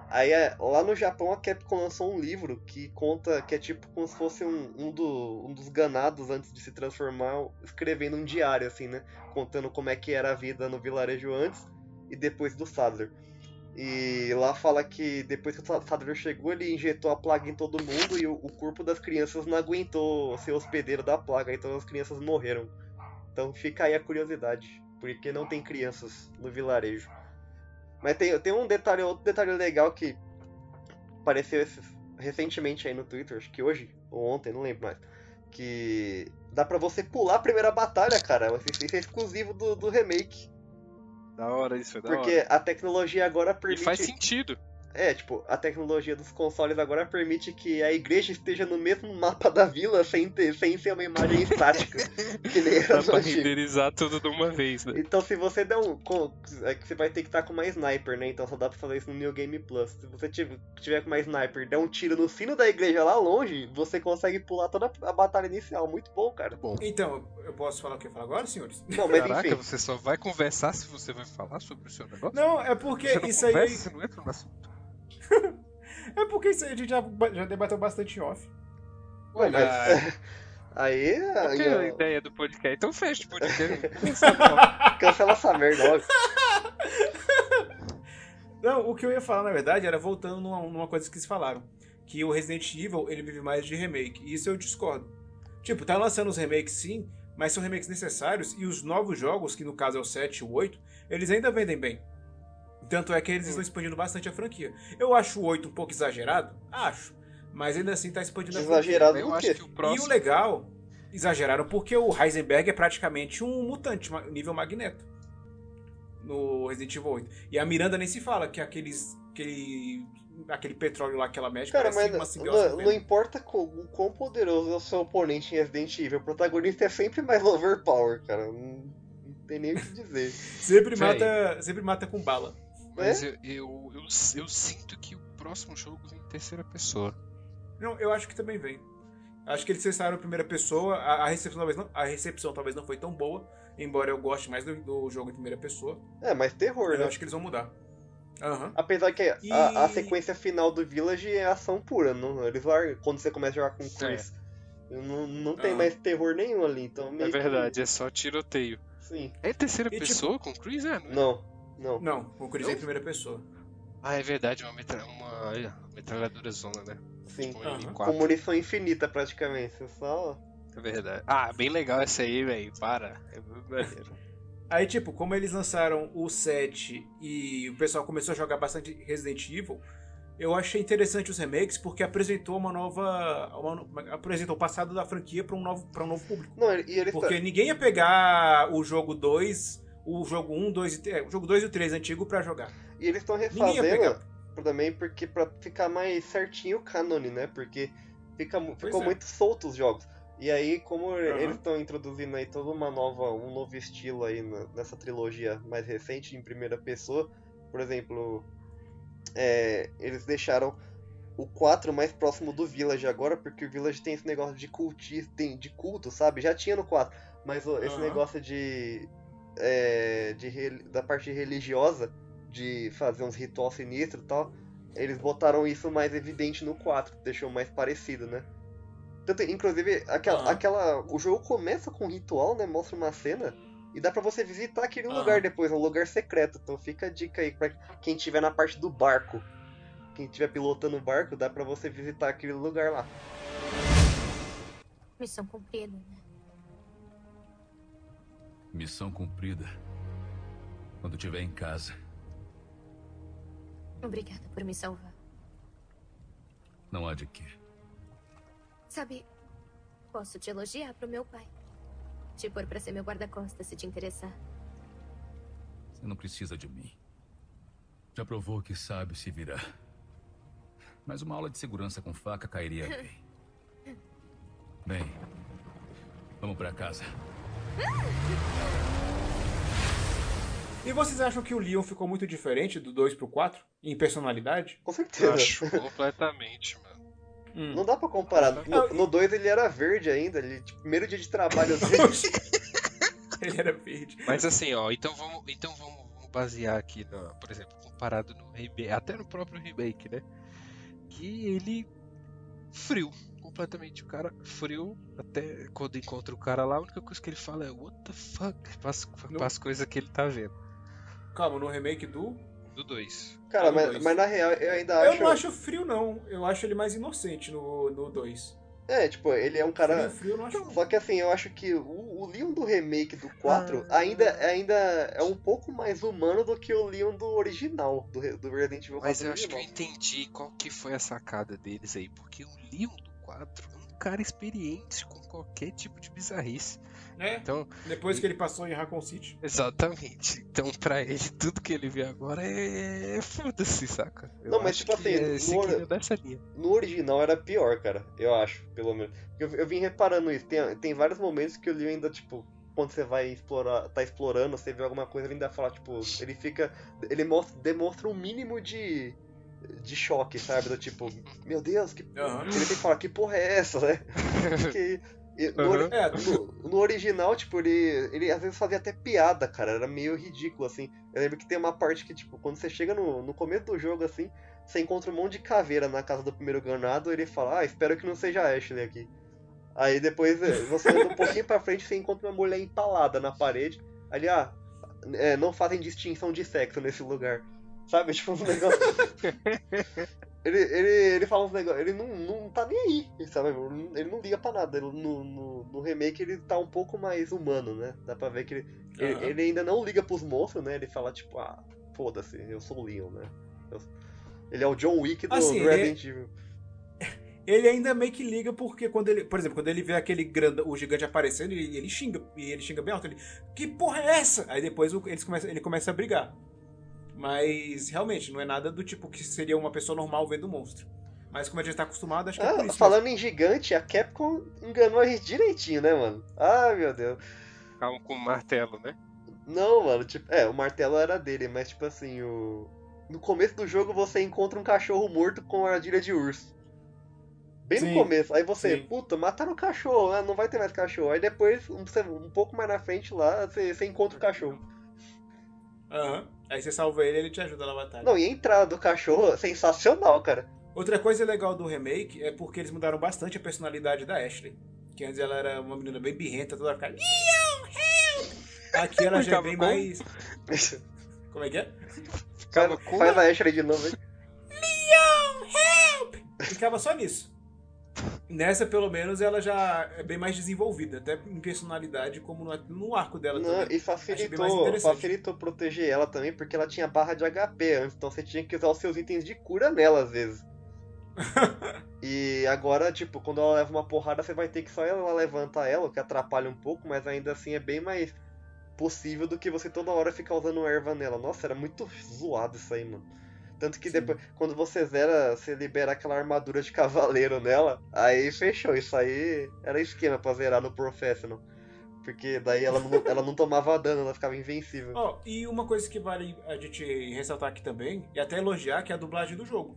Aí é, lá no Japão a Capcom lançou um livro que conta que é tipo como se fosse um, um, do, um dos ganados antes de se transformar, escrevendo um diário, assim, né? Contando como é que era a vida no vilarejo antes e depois do Sadler. E lá fala que depois que o Sadler chegou, ele injetou a plaga em todo mundo e o, o corpo das crianças não aguentou ser hospedeiro da plaga, então as crianças morreram. Então fica aí a curiosidade, porque não tem crianças no vilarejo. Mas tem, tem um detalhe, outro detalhe legal que apareceu esses- recentemente aí no Twitter, acho que hoje ou ontem, não lembro mais. Que dá pra você pular a primeira batalha, cara. Isso é exclusivo do, do remake. Da hora isso, é da Porque hora. a tecnologia agora E permite. faz sentido. É, tipo, a tecnologia dos consoles agora permite que a igreja esteja no mesmo mapa da vila sem, ter, sem ser uma imagem estática. que nem era Dá pra antigo. renderizar tudo de uma vez, né? Então se você der um. com- É que você vai ter que estar com uma sniper, né? Então só dá pra fazer isso no New Game Plus. Se você tiver, tiver com uma sniper e der um tiro no sino da igreja lá longe, você consegue pular toda a batalha inicial. Muito bom, cara. Bom. Então, eu posso falar o que eu falo agora, senhores? Não, mas Caraca, enfim. você só vai conversar se você vai falar sobre o seu negócio? Não, é porque você não isso aí. conversa, você não entra no assunto. É porque isso aí a gente já, já debateu bastante em off. Ué, mas. Ah, Aí. qual que é a aí, ideia do podcast? Então fecha o podcast. cancela essa merda logo. Não, o que eu ia falar, na verdade, era voltando numa, numa coisa que vocês falaram. Que o Resident Evil, ele vive mais de remake. E isso eu discordo. Tipo, tá lançando os remakes sim, mas são remakes necessários. E os novos jogos, que no caso é o 7 e o 8, eles ainda vendem bem. Tanto é que eles estão expandindo bastante a franquia. Eu acho o 8 um pouco exagerado? Acho. Mas ainda assim tá expandindo a franquia. Exagerado acho quê? que o E o próximo. legal, exageraram porque o Heisenberg é praticamente um mutante, nível Magneto. No Resident Evil 8. E a Miranda nem se fala, que aqueles. Aquele, aquele petróleo lá que ela mexe, Cara, parece mas uma simbiose. não, não importa o quão poderoso é o seu oponente em Resident Evil, o protagonista é sempre mais overpower, cara. Não, não tem nem o que dizer. Sempre mata, sempre mata com bala. Mas eu, eu, eu, eu sinto que o próximo jogo vem em terceira pessoa. Não, eu acho que também vem. Acho que eles testaram a primeira pessoa, a, a recepção talvez não, a recepção talvez não foi tão boa, embora eu goste mais do, do jogo em primeira pessoa. É, mas terror, Eu né? acho que eles vão mudar. Aham. Apesar que a, E- a sequência final do Village é ação pura, não, eles largam quando você começa a jogar com o Chris. Não, não tem Ah. mais terror nenhum ali, então É meio que- verdade, é só tiroteio. Sim. É terceira E, tipo, pessoa com o Chris? É, não é? Não, não. Não, o Chris é em primeira pessoa. Ah, é verdade, uma, metra... uma metralhadora zona, né? Sim. Tipo. M4. Com munição infinita praticamente. Você só. É verdade. Ah, bem legal essa aí, velho. Para. É muito maneiro. Aí, tipo, como eles lançaram o 7 e o pessoal começou a jogar bastante Resident Evil, eu achei interessante os remakes porque apresentou uma nova. uma- apresentou o passado da franquia para um, novo, pra um novo público. Não, e eles Porque ninguém ia pegar o jogo 2, o jogo 1, 2 e 3, o jogo 2 e o 3 antigo pra jogar. E eles estão refazendo também porque pra ficar mais certinho o cânone, né? Porque fica, Pois ficou é. muito solto os jogos. E aí, como Aham. eles estão introduzindo aí toda uma nova, um novo estilo aí nessa trilogia mais recente em primeira pessoa, por exemplo, é, eles deixaram o 4 mais próximo do Village agora, porque o Village tem esse negócio de cultista, tem de culto, sabe? Já tinha no 4, mas esse negócio de, é, de da parte religiosa, de fazer uns ritual sinistro e tal, eles botaram isso mais evidente no 4, deixou mais parecido, né? Tanto, inclusive, aquela, Aham. aquela, o jogo começa com um ritual, né? Mostra uma cena e dá pra você visitar aquele Aham. lugar depois, um lugar secreto. Então fica a dica aí pra quem estiver na parte do barco. Quem estiver pilotando o barco, dá pra você visitar aquele lugar lá. Missão cumprida, né? Missão cumprida. Quando estiver em casa. Obrigada por me salvar. Não há de quê. Sabe, posso te elogiar pro meu pai. Te pôr pra ser meu guarda-costas se te interessar. Você não precisa de mim. Já provou que sabe se virar. Mas uma aula de segurança com faca cairia bem. Bem, vamos pra casa. E vocês acham que o Leon ficou muito diferente do 2 pro 4? Em personalidade? Com certeza. Acho completamente, mano. Hum. Não dá pra comparar. No- No 2 ele era verde ainda. Ele, tipo, primeiro dia de trabalho dele. Ele era verde. Mas assim, ó, então vamos, então vamos, vamos basear aqui, no, por exemplo, comparado no remake, até no próprio remake, né? Que ele frio, completamente. O cara frio, até quando encontra o cara lá, a única coisa que ele fala é what the fuck, No- as coisas que ele tá vendo. Calma, no remake do. Do 2. Cara, Ah, no mas, dois. mas na real eu ainda Eu acho. não acho frio, não. Eu acho ele mais inocente no, no 2. É, tipo, ele é um cara. Frio, frio acho. Só que assim, eu acho que o, o Leon do remake do 4 Ah. ainda, ainda é um pouco mais humano do que o Leon do original, do, do Resident Evil 4 Mas eu acho que eu entendi qual que foi a sacada deles aí, porque o Leon do 4 é um cara experiente com qualquer tipo de bizarrice. É, Então, depois que ele passou em Raccoon City. Exatamente. Então, pra ele, tudo que ele vê agora é. Foda-se, saca? Eu Não, mas tipo que assim, É no- dessa linha. No original era pior, cara, eu acho, pelo menos. Eu, eu vim reparando isso, tem, tem vários momentos que o Leon ainda, tipo, quando você vai explorar, tá explorando, você vê alguma coisa, ele ainda fala, tipo, ele fica. Ele mostra, demonstra um mínimo de. De choque, sabe? Do tipo, meu Deus, que. Aham. Ele tem que falar, que porra é essa, né? Porque. no, ori- Aham. É, no, no original, tipo, ele, ele às vezes fazia até piada, cara. Era meio ridículo, assim. Eu lembro que tem uma parte que, tipo, quando você chega no, no começo do jogo, assim, você encontra um monte de caveira na casa do primeiro ganado, ele fala, ah, espero que não seja a Ashley aqui. Aí depois eh, você anda um pouquinho pra frente você encontra uma mulher empalada na parede. Ali, ah, é, não fazem distinção de sexo nesse lugar. Sabe? Tipo, um negócio. ele, ele, ele fala uns negócios. Ele não, não tá nem aí, sabe? Ele não liga pra nada. Ele- no, no, no remake ele tá um pouco mais humano, né? Dá pra ver que ele, ele, Aham. ele ainda não liga pros monstros, né? Ele fala, tipo, ah, foda-se, eu sou o Leon, né? Eu- ele é o John Wick do, Assim, do ele é- Resident Evil. ele ainda meio que liga porque quando ele, por exemplo, quando ele vê aquele grande, o gigante aparecendo, ele, ele xinga, e ele xinga bem alto, ele, que porra é essa? Aí depois eles começam, ele começa a brigar. Mas realmente não é nada do tipo que seria uma pessoa normal vendo o monstro. Mas como a gente tá acostumado, acho que é por Ah, isso. falando em gigante, a Capcom enganou a gente direitinho, né, mano? Ai, meu Deus. Calma com o martelo, né? Não, mano, tipo, é, o martelo era dele, mas tipo assim, o. No começo do jogo você encontra um cachorro morto com armadilha de urso. Bem Sim, no começo. Aí você, sim. puta, mataram o cachorro, né? Não vai ter mais cachorro. Aí depois, um, um pouco mais na frente lá, você, você encontra o cachorro. Aham. Aí você salva ele e ele te ajuda na batalha. Não, e a entrada do cachorro é sensacional, cara. Outra coisa legal do remake é porque eles mudaram bastante a personalidade da Ashley. Que antes ela era uma menina bem birrenta, toda ficava Leon, help! Aqui ela já é bem como? mais. Como é que é? Ficava Faz, com faz a Ashley de novo, hein? Ficava só nisso. Nessa, pelo menos, ela já é bem mais desenvolvida, até em personalidade, como no, arco dela Não, também. e facilitou, facilitou proteger ela também, porque ela tinha barra de HP antes, então você tinha que usar os seus itens de cura nela às vezes. e agora, tipo, quando ela leva uma porrada, você vai ter que só ela levantar ela, o que atrapalha um pouco, mas ainda assim é bem mais possível do que você toda hora ficar usando erva nela. Nossa, era muito zoado isso aí, mano. Tanto que Sim. depois, quando você zera, você libera aquela armadura de cavaleiro nela, aí fechou. Isso aí era esquema pra zerar no Professional. Porque daí ela não, ela não tomava dano, ela ficava invencível. Ó, e uma coisa que vale a gente ressaltar aqui também, e até elogiar, que é a dublagem do jogo.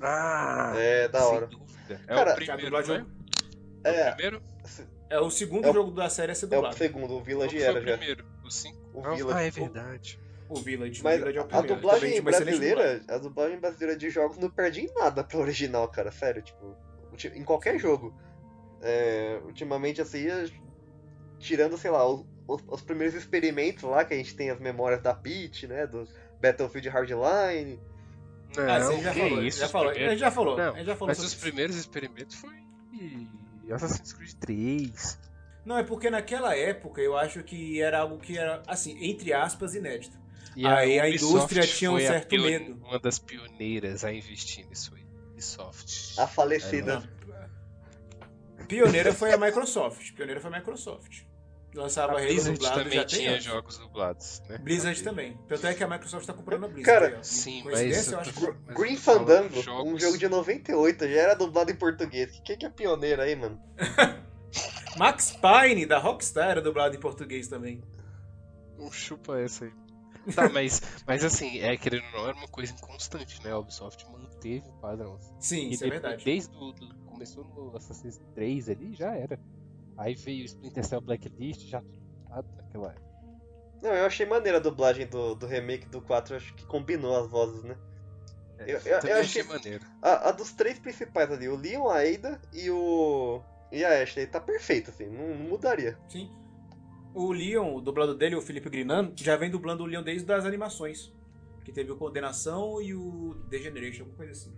Ah! É, da sem hora. É Cara, o primeiro, é? É É, o primeiro? É o segundo É o- jogo da série a ser é o dublado. segundo, o Village foi era o já. primeiro? O 5? O Village. ah, é verdade. O Village. Mas o Village é o a primeiro. dublagem Também excelente brasileira, a dublagem brasileira de jogos não perde em nada pro original, cara. Sério, tipo, em qualquer jogo. É, ultimamente, assim, é- tirando, sei lá, os, os- os primeiros experimentos lá, que a gente tem as memórias da Peach, né, do Battlefield Hardline. Não, Ah, você já falou. isso, já falou. A primeiros- gente já falou. Não, a gente já falou Mas sobre os isso. primeiros experimentos foi Assassin's Creed 3. Não, é porque naquela época eu acho que era algo que era, assim, entre aspas, inédito. E Aí a Ubisoft indústria tinha um a certo pione- medo. Uma das pioneiras a investir nisso aí. Ubisoft. A falecida. Pioneira foi a Microsoft. Pioneira foi a Microsoft. Lançava A Blizzard dublado também tinha jogos dublados, né? Blizzard também. Tanto é que a Microsoft tá comprando a Blizzard. Cara, aí. Sim, mas- eu acho que... Gr- Mas Green Fandango, jogos- um jogo de 98, já era dublado em português. Quem que é pioneiro aí, mano? Max Payne, da Rockstar, era dublado em português também. Não chupa essa aí. Tá, mas, mas assim, é querendo ou não, era uma coisa inconstante, né? A Ubisoft manteve o padrão. Sim, E isso é depois, verdade. Desde o. do- começou no Assassin's 3 ali, já era. Aí veio o Splinter Cell Blacklist, já tudo naquela época. Não, eu achei maneira a dublagem do, do remake do 4, acho que combinou as vozes, né? É, Eu- eu- eu achei achei- maneiro. A, a dos três principais ali, o Leon, a Ada e o. E a Ashley, tá perfeito, assim, não, não mudaria. Sim. O Leon, o dublador dele, o Felipe Grinan, já vem dublando o Leon desde as animações. Que teve o Condenação e o Degeneration, alguma coisa assim.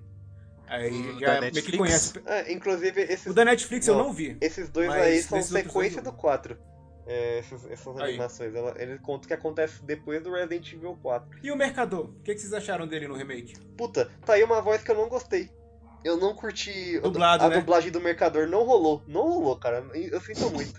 Aí O já meio que conhece. É, inclusive, esses, O da Netflix eu Não. não vi. esses dois aí são sequência do 4. É, essas, essas animações. Ela, ele conta o que acontece depois do Resident Evil 4. E o Mercador? O que, que vocês acharam dele no remake? Puta, tá aí uma voz que eu não gostei. Eu não curti. Dublado, a né? dublagem do Mercador não rolou. Não rolou, cara. Eu sinto muito.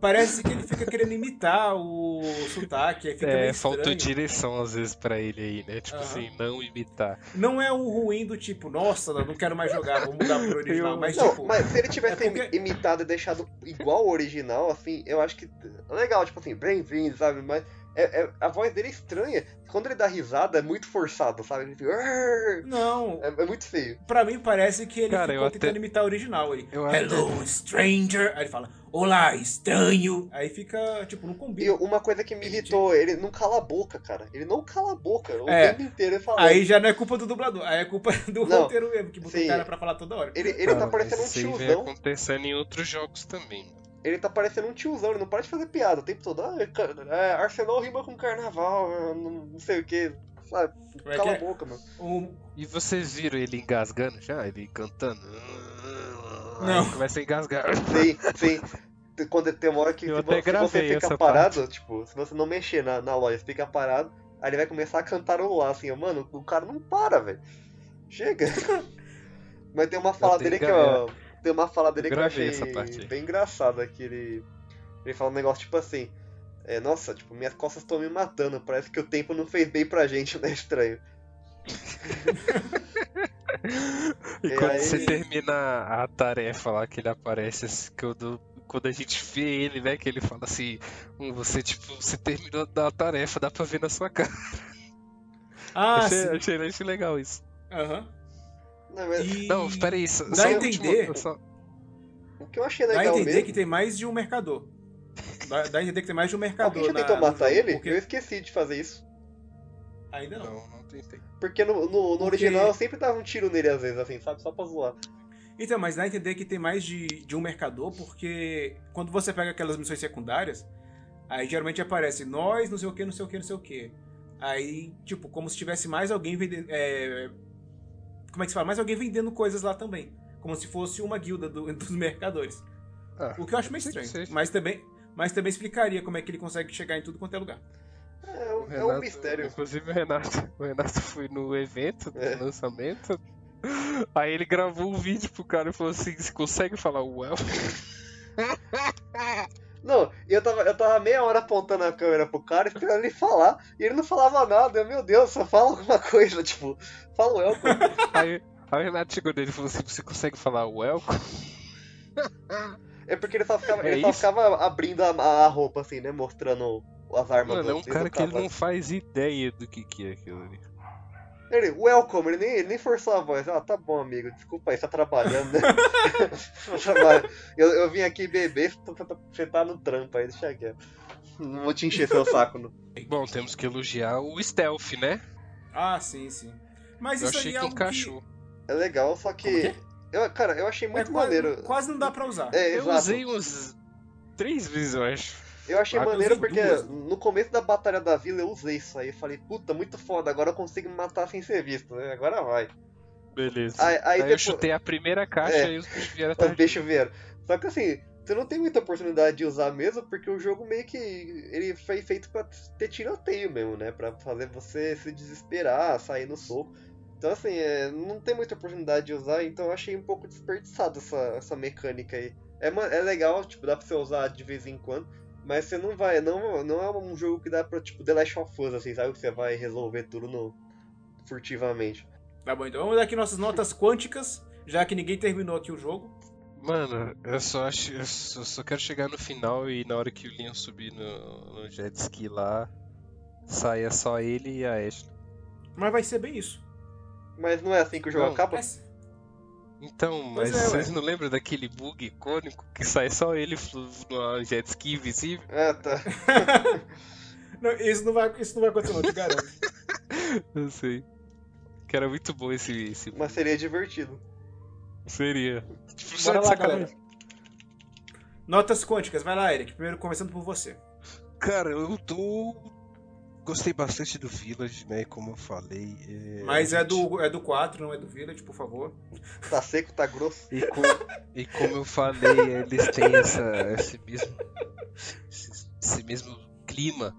Parece que ele fica querendo imitar o sotaque, aí fica É, estranho. direção às vezes pra ele aí, né? Tipo Aham. assim, não imitar. Não é o ruim do tipo, nossa, não quero mais jogar, vou mudar pro original. Eu- Mas Não, tipo, mas se ele tivesse é porque- imitado e deixado igual ao original, assim, eu acho que. Legal, tipo assim, bem-vindo, sabe? Mas é, é- a voz dele é estranha. Quando ele dá risada, é muito forçado, sabe? Ele fica. Não. É, é muito feio. Pra mim parece que ele Cara, ficou eu tentando até- imitar o original. Ele, Eu Hello, stranger. Aí ele fala, olá, estranho. Aí fica, tipo, não E combina. uma coisa que me irritou, ele não cala a boca, cara. Ele não cala a boca o É. tempo inteiro ele fala. Aí já não é culpa do dublador, aí é culpa do Não, roteiro mesmo, que botou o cara pra falar toda hora. Ele, ele Cara, tá parecendo um mas isso tiozão. acontecendo em outros jogos também. Ele tá parecendo um tiozão, ele não para de fazer piada o tempo todo. Ah, é, Arsenal rima com carnaval, é, não, sei o que. Sabe? Como é Cala que a é? boca, mano. O- E vocês viram ele engasgando já? Ele cantando? Não. Aí começa a engasgar. Sim, sim. Tem- Quando tem uma hora que Eu você, fica parado, tipo, se você não mexer na, na loja, você fica parado, aí ele vai começar a cantarolar, assim, ó, mano, o cara não para, velho. Chega. Mas tem uma fala dele que, que ó. Tem uma fala dele Eu que eu achei essa parte bem engraçada, que ele. Ele fala um negócio tipo assim. É, nossa, tipo, minhas costas estão me matando. Parece que o tempo não fez bem pra gente, né? Estranho. E E quando aí- você termina a tarefa lá, que ele aparece, assim, quando, quando a gente vê ele, né, que ele fala assim, "Hum, você, tipo, você terminou da tarefa, dá pra ver na sua cara. Ah, achei, sim. achei, achei legal isso. Aham. Não, mas E Não, peraí, só, dá só a um último- entender- só- o que eu achei Dá a legal entender mesmo. que tem mais de um mercador. Dá, dá a entender que tem mais de um mercador. Alguém já na- tentou no matar ele? porque- Eu esqueci de fazer isso. Ainda não. Não, não tentei. Porque no, no, no Porque- original eu sempre dava um tiro nele às vezes, assim, sabe? Só pra zoar. Então, mas dá a entender que tem mais de, de um mercador, porque quando você pega aquelas missões secundárias, aí geralmente aparece nós, não sei o que, não sei o que, não sei o que. Aí, tipo, como se tivesse mais alguém vendendo. é, Como é que se fala? Mais alguém vendendo coisas lá também. Como se fosse uma guilda do- dos mercadores. Ah, O que eu acho meio estranho. seja. Mas também, mas também explicaria como é que ele consegue chegar em tudo quanto é lugar. É, O um- é Renato- um mistério. Inclusive o Renato, o Renato foi no evento do É. lançamento. Aí ele gravou um vídeo pro cara e falou assim: você consegue falar o well? Não, e eu tava, eu tava meia hora apontando a câmera pro cara, esperando ele falar, e ele não falava nada. Eu, meu Deus, só fala alguma coisa, tipo, fala o Elton. Aí, aí o Renato chegou nele e falou assim: você consegue falar o welcome? É porque ele só ficava, É ele só ficava abrindo a, a roupa, assim, né? Mostrando as armas Mano, do é um cara que ele não faz ideia do que, que é aquilo ali. Ele, welcome, ele nem, ele nem forçou a voz. Ah, tá bom, amigo, desculpa aí, você tá trabalhando, né? eu, eu vim aqui beber, você tá no trampo aí, deixa quieto. Não vou te encher seu saco, não. Bom, temos que elogiar o stealth, né? Ah, sim, sim. Mas Eu isso achei aí é que encaixou. É legal, só que. que é? Eu, cara, eu achei muito é, maneiro. quase não dá pra usar. É, Eu exato. usei uns três vezes, eu acho. Eu achei Ah, eu maneiro porque duas. no começo da Batalha da Vila eu usei isso aí. Eu falei, puta, muito foda, agora eu consigo me matar sem ser visto, né? Agora vai. Beleza. Aí- aí Aí, eu depois- chutei a primeira caixa É. e os bichos vieram Os atrás. mim. bichos vieram. Só que assim, você não tem muita oportunidade de usar mesmo, porque o jogo meio que. Ele foi feito pra ter tiroteio mesmo, né? Pra fazer você se desesperar, sair no soco. Então assim, é, não tem muita oportunidade de usar, então eu achei um pouco desperdiçado essa, essa mecânica aí. É, é legal, tipo, dá pra você usar de vez em quando, mas você não vai. Não, não é um jogo que dá pra, tipo, The Last of Us, assim, sabe? Que você vai resolver tudo no, furtivamente. Tá bom, então vamos dar aqui nossas notas quânticas, já que ninguém terminou aqui o jogo. Mano, eu só acho. Eu só, só quero chegar no final e na hora que o Leon subir no, no jet ski lá, saia só ele e a Ashley. Mas vai ser bem isso. Mas não é assim que o jogo Não. acaba? Mas- Então, mas é, ué. vocês não lembram daquele bug icônico que sai só ele no jet ski invisível? Ah, tá. não, isso, não vai, isso não vai acontecer, não, te garanto. Eu sei. Que era muito bom esse. esse... Mas seria divertido. Seria. Tipo, só Bora de lá, sacanagem. galera. Notas quânticas, vai lá, Eric. Primeiro começando por você. Cara, eu tô. Gostei bastante do Village, né? Como eu falei. é, Mas é do, é do 4, não é do Village, por favor. Tá seco, tá grosso. E, com- e como eu falei, eles têm essa, esse, mesmo, esse, esse mesmo clima,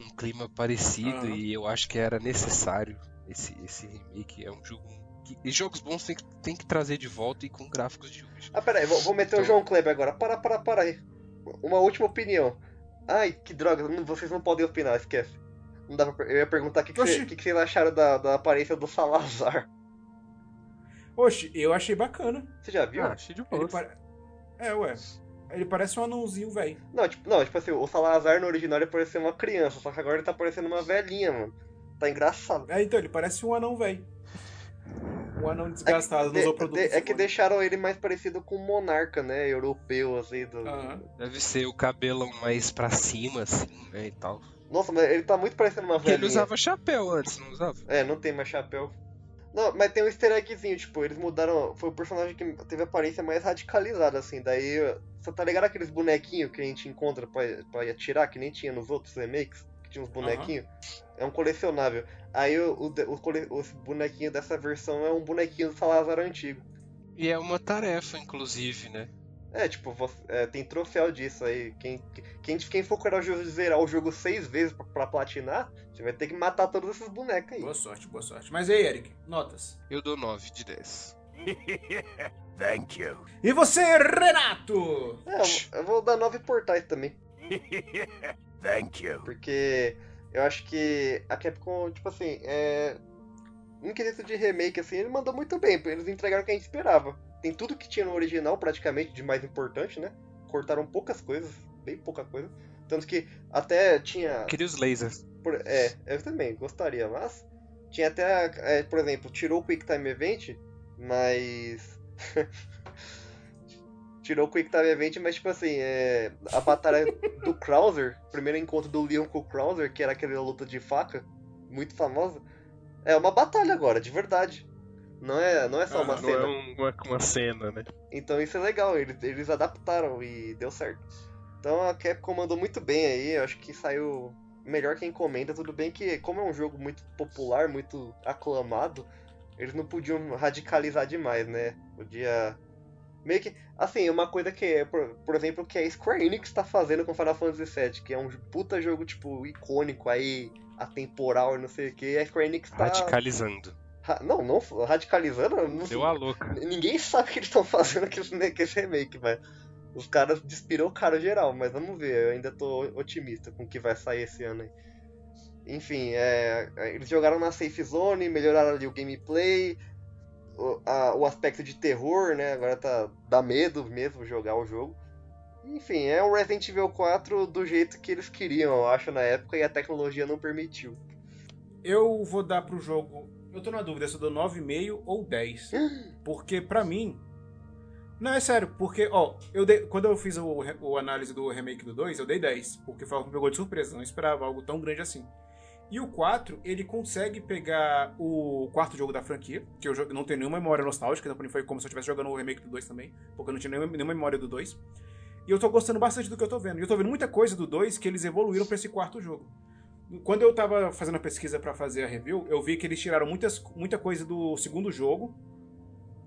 um clima parecido, Aham. e eu acho que era necessário esse, esse remake. É um jogo. Que, e jogos bons tem que, tem que trazer de volta e com gráficos de hoje. Ah, peraí, vou, vou meter o Então- João Kleber agora. Para, para, para aí. Uma última opinião. Ai, que droga, vocês não podem opinar, esquece. Não dá pra, eu ia perguntar o que, que, Oxi. cê- que que vocês acharam da, da aparência do Salazar. Oxe, eu achei bacana. Você já viu? Ah, achei de boa. pare... É, ué. Ele parece um anãozinho, velho. Não, tipo, não, tipo assim, o Salazar no original ele parecia uma criança, só que agora ele tá parecendo uma velhinha, mano. Tá engraçado. É, então, ele parece um anão, velho. Um anão desgastado, De- não usou de- produto. é que deixaram ele mais parecido com um monarca, né? Europeu, assim. Do... Deve ser o cabelão mais pra cima, assim, né? E tal. Nossa, mas ele tá muito parecendo uma Porque ele velhinha. usava chapéu antes, não usava? É, não tem mais chapéu. Não, mas tem um easter eggzinho, tipo, eles mudaram. Foi o personagem que teve a aparência mais radicalizada, assim. Daí, você tá ligado aqueles bonequinhos que a gente encontra pra, pra atirar, que nem tinha nos outros remakes? Que tinha uns bonequinhos? É um colecionável. Aí o, o, o bonequinho dessa versão é um bonequinho do Salazar antigo. E é uma tarefa, inclusive, né? É, tipo, você- é, tem troféu disso aí. Quem, quem, quem for corajoso de zerar o jogo seis vezes pra, pra platinar, você vai ter que matar todos esses bonecos aí. Boa sorte, boa sorte. Mas e aí, Eric? Notas. Eu dou 9 de 10. Thank you. E você, Renato? É, eu, eu vou dar nove portais também. Thank you. Porque eu acho que a Capcom, tipo assim, é. Em quesito de remake, assim, ele mandou muito bem, eles entregaram o que a gente esperava. Tem tudo que tinha no original, praticamente, de mais importante, né? Cortaram poucas coisas, bem pouca coisa. Tanto que até tinha. Queria os lasers. por- é, eu também gostaria, mas. Tinha até, é, por exemplo, tirou o Quick Time Event, mas. tirou o Quick Time Event, mas tipo assim, é, a batalha do Krauser, primeiro encontro do Leon com o Krauser, que era aquela luta de faca, muito famosa, é uma batalha agora, de verdade. Não é, não é só Ah, uma não Não cena. é um- uma, uma cena, né? Então isso é legal, eles, eles adaptaram e deu certo. Então a Capcom mandou muito bem aí, eu acho que saiu melhor que encomenda. Tudo bem que, como é um jogo muito popular, muito aclamado, eles não podiam radicalizar demais, né? Podia. Meio que. Assim, uma coisa que, por, por exemplo, que a Square Enix tá fazendo com Final Fantasy VII, que é um puta jogo, tipo, icônico aí, atemporal e não sei o que, a Square Enix tá. Radicalizando. Não, não, radicalizando. Não, Deu a louca. Ninguém sabe o que eles estão fazendo com esse, remake, velho. Os caras despirocaram geral, mas vamos ver, eu ainda tô otimista com o que vai sair esse ano aí. Enfim, é, eles jogaram na Safe Zone, melhoraram ali o gameplay, o, a- o aspecto de terror, né? Agora tá dá medo mesmo jogar o jogo. Enfim, é um Resident Evil 4 do jeito que eles queriam, eu acho, na época, e a tecnologia não permitiu. Eu vou dar pro jogo. Eu tô na dúvida se eu dou 9,5 ou 10. Porque pra mim. Não, é sério, porque, ó, eu dei, quando eu fiz o, o análise do remake do 2, eu dei 10. Porque foi algo que me pegou de surpresa, não esperava algo tão grande assim. E o 4, ele consegue pegar o quarto jogo da franquia, que eu não tenho nenhuma memória nostálgica, então pra mim foi como se eu estivesse jogando o remake do 2 também, porque eu não tinha nenhuma, nenhuma memória do 2. E eu tô gostando bastante do que eu tô vendo. E eu tô vendo muita coisa do 2 que eles evoluíram pra esse quarto jogo. Quando eu tava fazendo a pesquisa pra fazer a review, eu vi que eles tiraram muitas, muita coisa do segundo jogo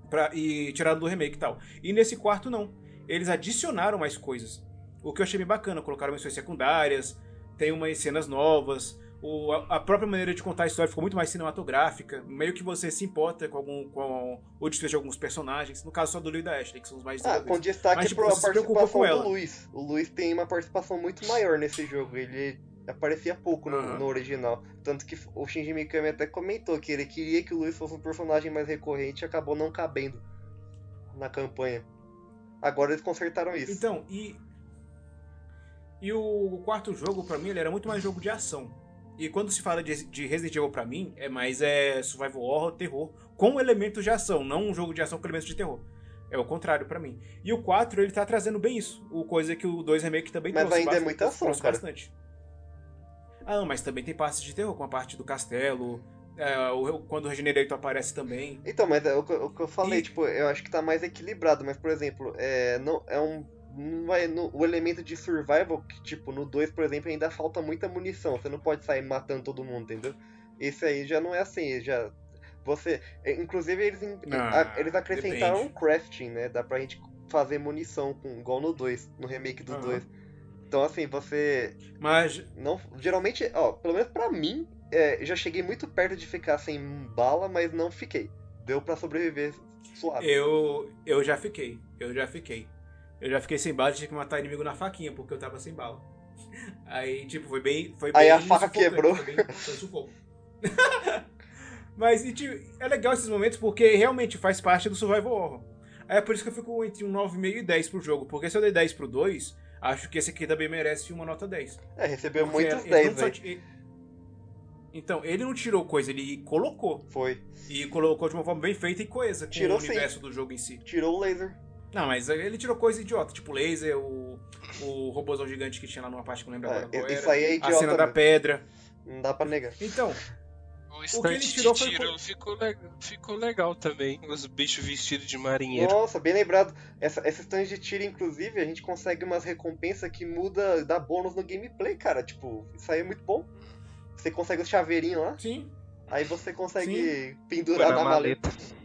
pra, e tiraram do remake e tal. E nesse quarto, não. Eles adicionaram mais coisas. O que eu achei bem bacana. Colocaram missões secundárias, tem umas cenas novas. O, a, a própria maneira de contar a história ficou muito mais cinematográfica. Meio que você se importa com, algum, com o desfecho de alguns personagens. No caso só do Lee e da Ashley, que são os mais Ah, com destaque Mas, tipo, preocupa com participação do. Luiz. O Luiz tem uma participação muito maior nesse jogo. Ele aparecia pouco no, Aham. no original. Tanto que o Shinji Mikami até comentou que ele queria que o Luiz fosse um personagem mais recorrente e acabou não cabendo na campanha. Agora eles consertaram isso. Então, e. E o quarto jogo, pra mim, ele era muito mais jogo de ação. E quando se fala de, de Resident Evil, pra mim, é mais é, survival horror, terror, com elementos de ação, não um jogo de ação com elementos de terror. É o contrário pra mim. E o 4, ele tá trazendo bem isso. O coisa que o 2 Remake também Mas trouxe. ainda é bastante- muita ação, cara. bastante. Ah, mas também tem partes de terror, com a parte do castelo. é, o- quando o Regenerator aparece também. Então, mas é o que, o que eu falei, E- tipo, eu acho que tá mais equilibrado, mas, por exemplo, é, não, é um. Não vai, no- o elemento de survival, que, tipo, no 2, por exemplo, ainda falta muita munição. Você não pode sair matando todo mundo, entendeu? Esse aí já não é assim, já. Você. é, Inclusive, eles, Ah, eles acrescentaram depende. um crafting, né? Dá pra gente fazer munição, com, igual no 2, no remake do Aham. 2. Então, assim, você. Mas Não, geralmente, ó, pelo menos pra mim, é, já cheguei muito perto de ficar sem bala, mas não fiquei. Deu pra sobreviver suave. Eu, eu já fiquei. Eu já fiquei. Eu já fiquei sem bala e tive que matar inimigo na faquinha, porque eu tava sem bala. Aí, tipo, foi bem. Foi Aí bem a faca quebrou. Foi, bem, foi. Mas tipo, é legal esses momentos porque realmente faz parte do Survival Horror. Aí é por isso que eu fico entre um 9,5 e 10 pro jogo. Porque se eu dei 10 pro 2, acho que esse aqui também merece uma nota 10. É, recebeu Porque muitos ele não 10, só velho. Então, ele não tirou coisa, ele colocou. Foi. E colocou de uma forma bem feita e coesa com Tirou o sim. universo do jogo em si. Tirou o laser. Não, mas ele tirou coisa idiota, tipo laser, o, o robôzão gigante que tinha lá numa parte que eu não lembro É, agora qual isso era. aí é a idiota cena da mesmo. pedra. Não dá pra negar. Então, O ele de tirou foi tiro co- ficou, le- ficou legal também. Os bichos vestidos de marinheiro. Nossa, bem lembrado. Essa, essa stand de tiro, inclusive, a gente consegue umas recompensas que muda, dá bônus no gameplay, cara. Tipo, isso aí é muito bom. Você consegue os chaveirinhos lá, sim, aí você consegue Sim. Foi pendurar na na maleta. maleta.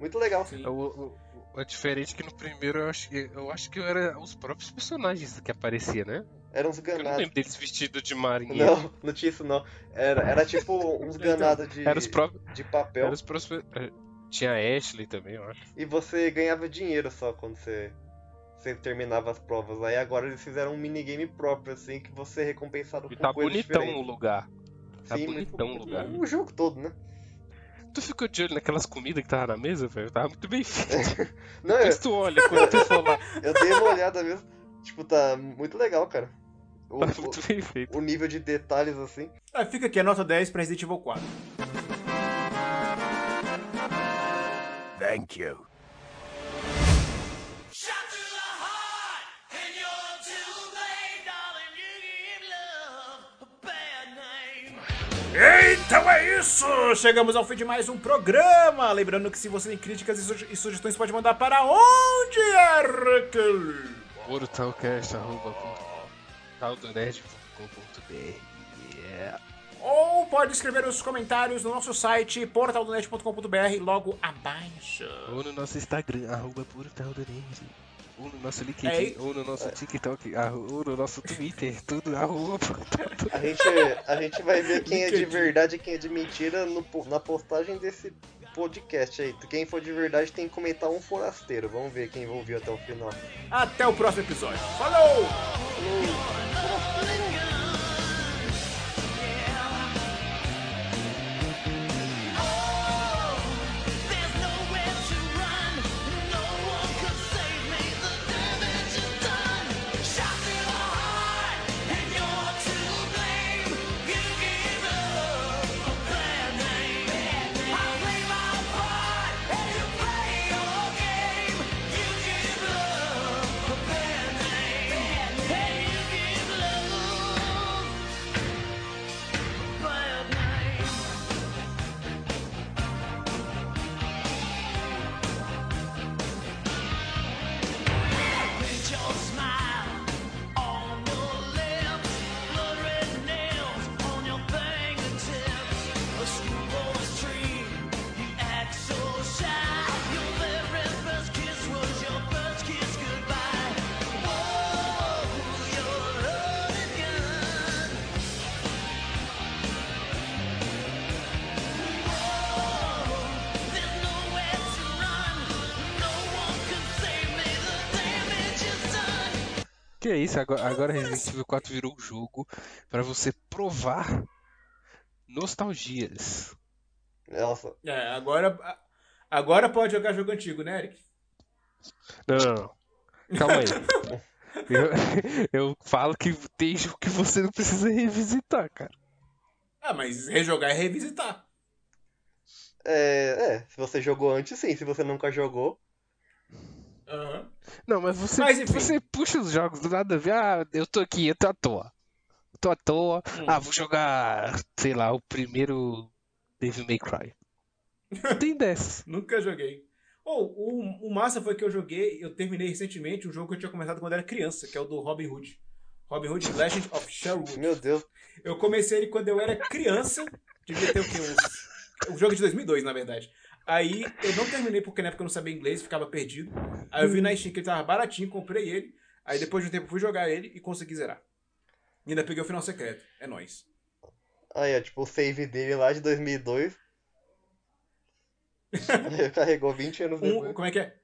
Muito legal. sim. O, o- o- é diferente que no primeiro eu acho, que- eu acho que era os próprios personagens que aparecia, né? Eram uns Eu não ganados. lembro deles vestidos de marinheiro. Não, não tinha isso não. Era, era tipo uns Então, ganados de, Era os próprios. de papel. Era os próprios. é, Tinha a Ashley também, eu acho. E você ganhava dinheiro só quando você, você terminava as provas. Aí agora eles fizeram um minigame próprio, assim, que você é recompensado E com tá coisas bonitão o lugar. Tá Sim, bonitão o lugar. O jogo todo, né? Tu ficou de olho naquelas comidas que tava na mesa, velho? Tava muito bem feito. Não, eu, Depois tu olha quando tu for lá. eu dei uma olhada mesmo. Tipo, tá muito legal, cara. O, Tá muito bem feito. o- nível de detalhes, assim. Ah, fica aqui a nota 10 pra Resident Evil 4. Thank you. Então é isso! Chegamos ao fim de mais um programa. Lembrando que se você tem críticas e, suge- e sugestões, pode mandar para onde, Hercule? portalcast.com.br yeah. Ou pode escrever nos comentários no nosso site portaldonet.com.br logo abaixo. Ou no nosso Instagram, arroba portaldonet. Ou no nosso É LinkedIn, aí. ou no nosso TikTok, ou no nosso Twitter, tudo arroba portaldonet. A gente, a gente vai ver quem é de verdade e quem é de mentira no na postagem desse podcast aí. Quem for de verdade tem que comentar um forasteiro. Vamos ver quem ouviu até o final. Até o próximo episódio. Falou! Shot que é isso? Agora, agora Resident Evil 4 virou um jogo pra você provar nostalgias. Nossa, É, agora, agora pode jogar jogo antigo, né, Eric? Não, não, não. Calma aí. Eu, eu falo que tem jogo que você não precisa revisitar, cara. Ah, mas rejogar é revisitar. é, é, se você jogou antes, sim. Se você nunca jogou, Aham. Não, mas você, Mas, você puxa os jogos do nada a ver. Ah, eu tô aqui, eu tô à toa. Eu tô à toa. Hum. Ah, vou jogar, sei lá, o primeiro Devil May Cry. Não tem dessas. Nunca joguei. Oh, o, o massa foi que eu joguei, eu terminei recentemente um jogo que eu tinha começado quando era criança, que é o do Robin Hood. Robin Hood Legend of Sherwood. meu Deus. Eu comecei ele quando eu era criança, devia ter o quê? Uns... Um jogo de 2002, na verdade. Aí eu não terminei porque na época eu não sabia inglês, ficava perdido. Aí eu vi na Steam que ele tava baratinho, comprei ele. Aí depois de um tempo eu fui jogar ele e consegui zerar. E ainda peguei o final secreto. É nóis. Aí, ó, tipo, o save dele lá de 2002. Carregou 20 anos Um- depois. como é que é?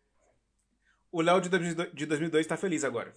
O Léo de 2002 de 2002 tá feliz agora.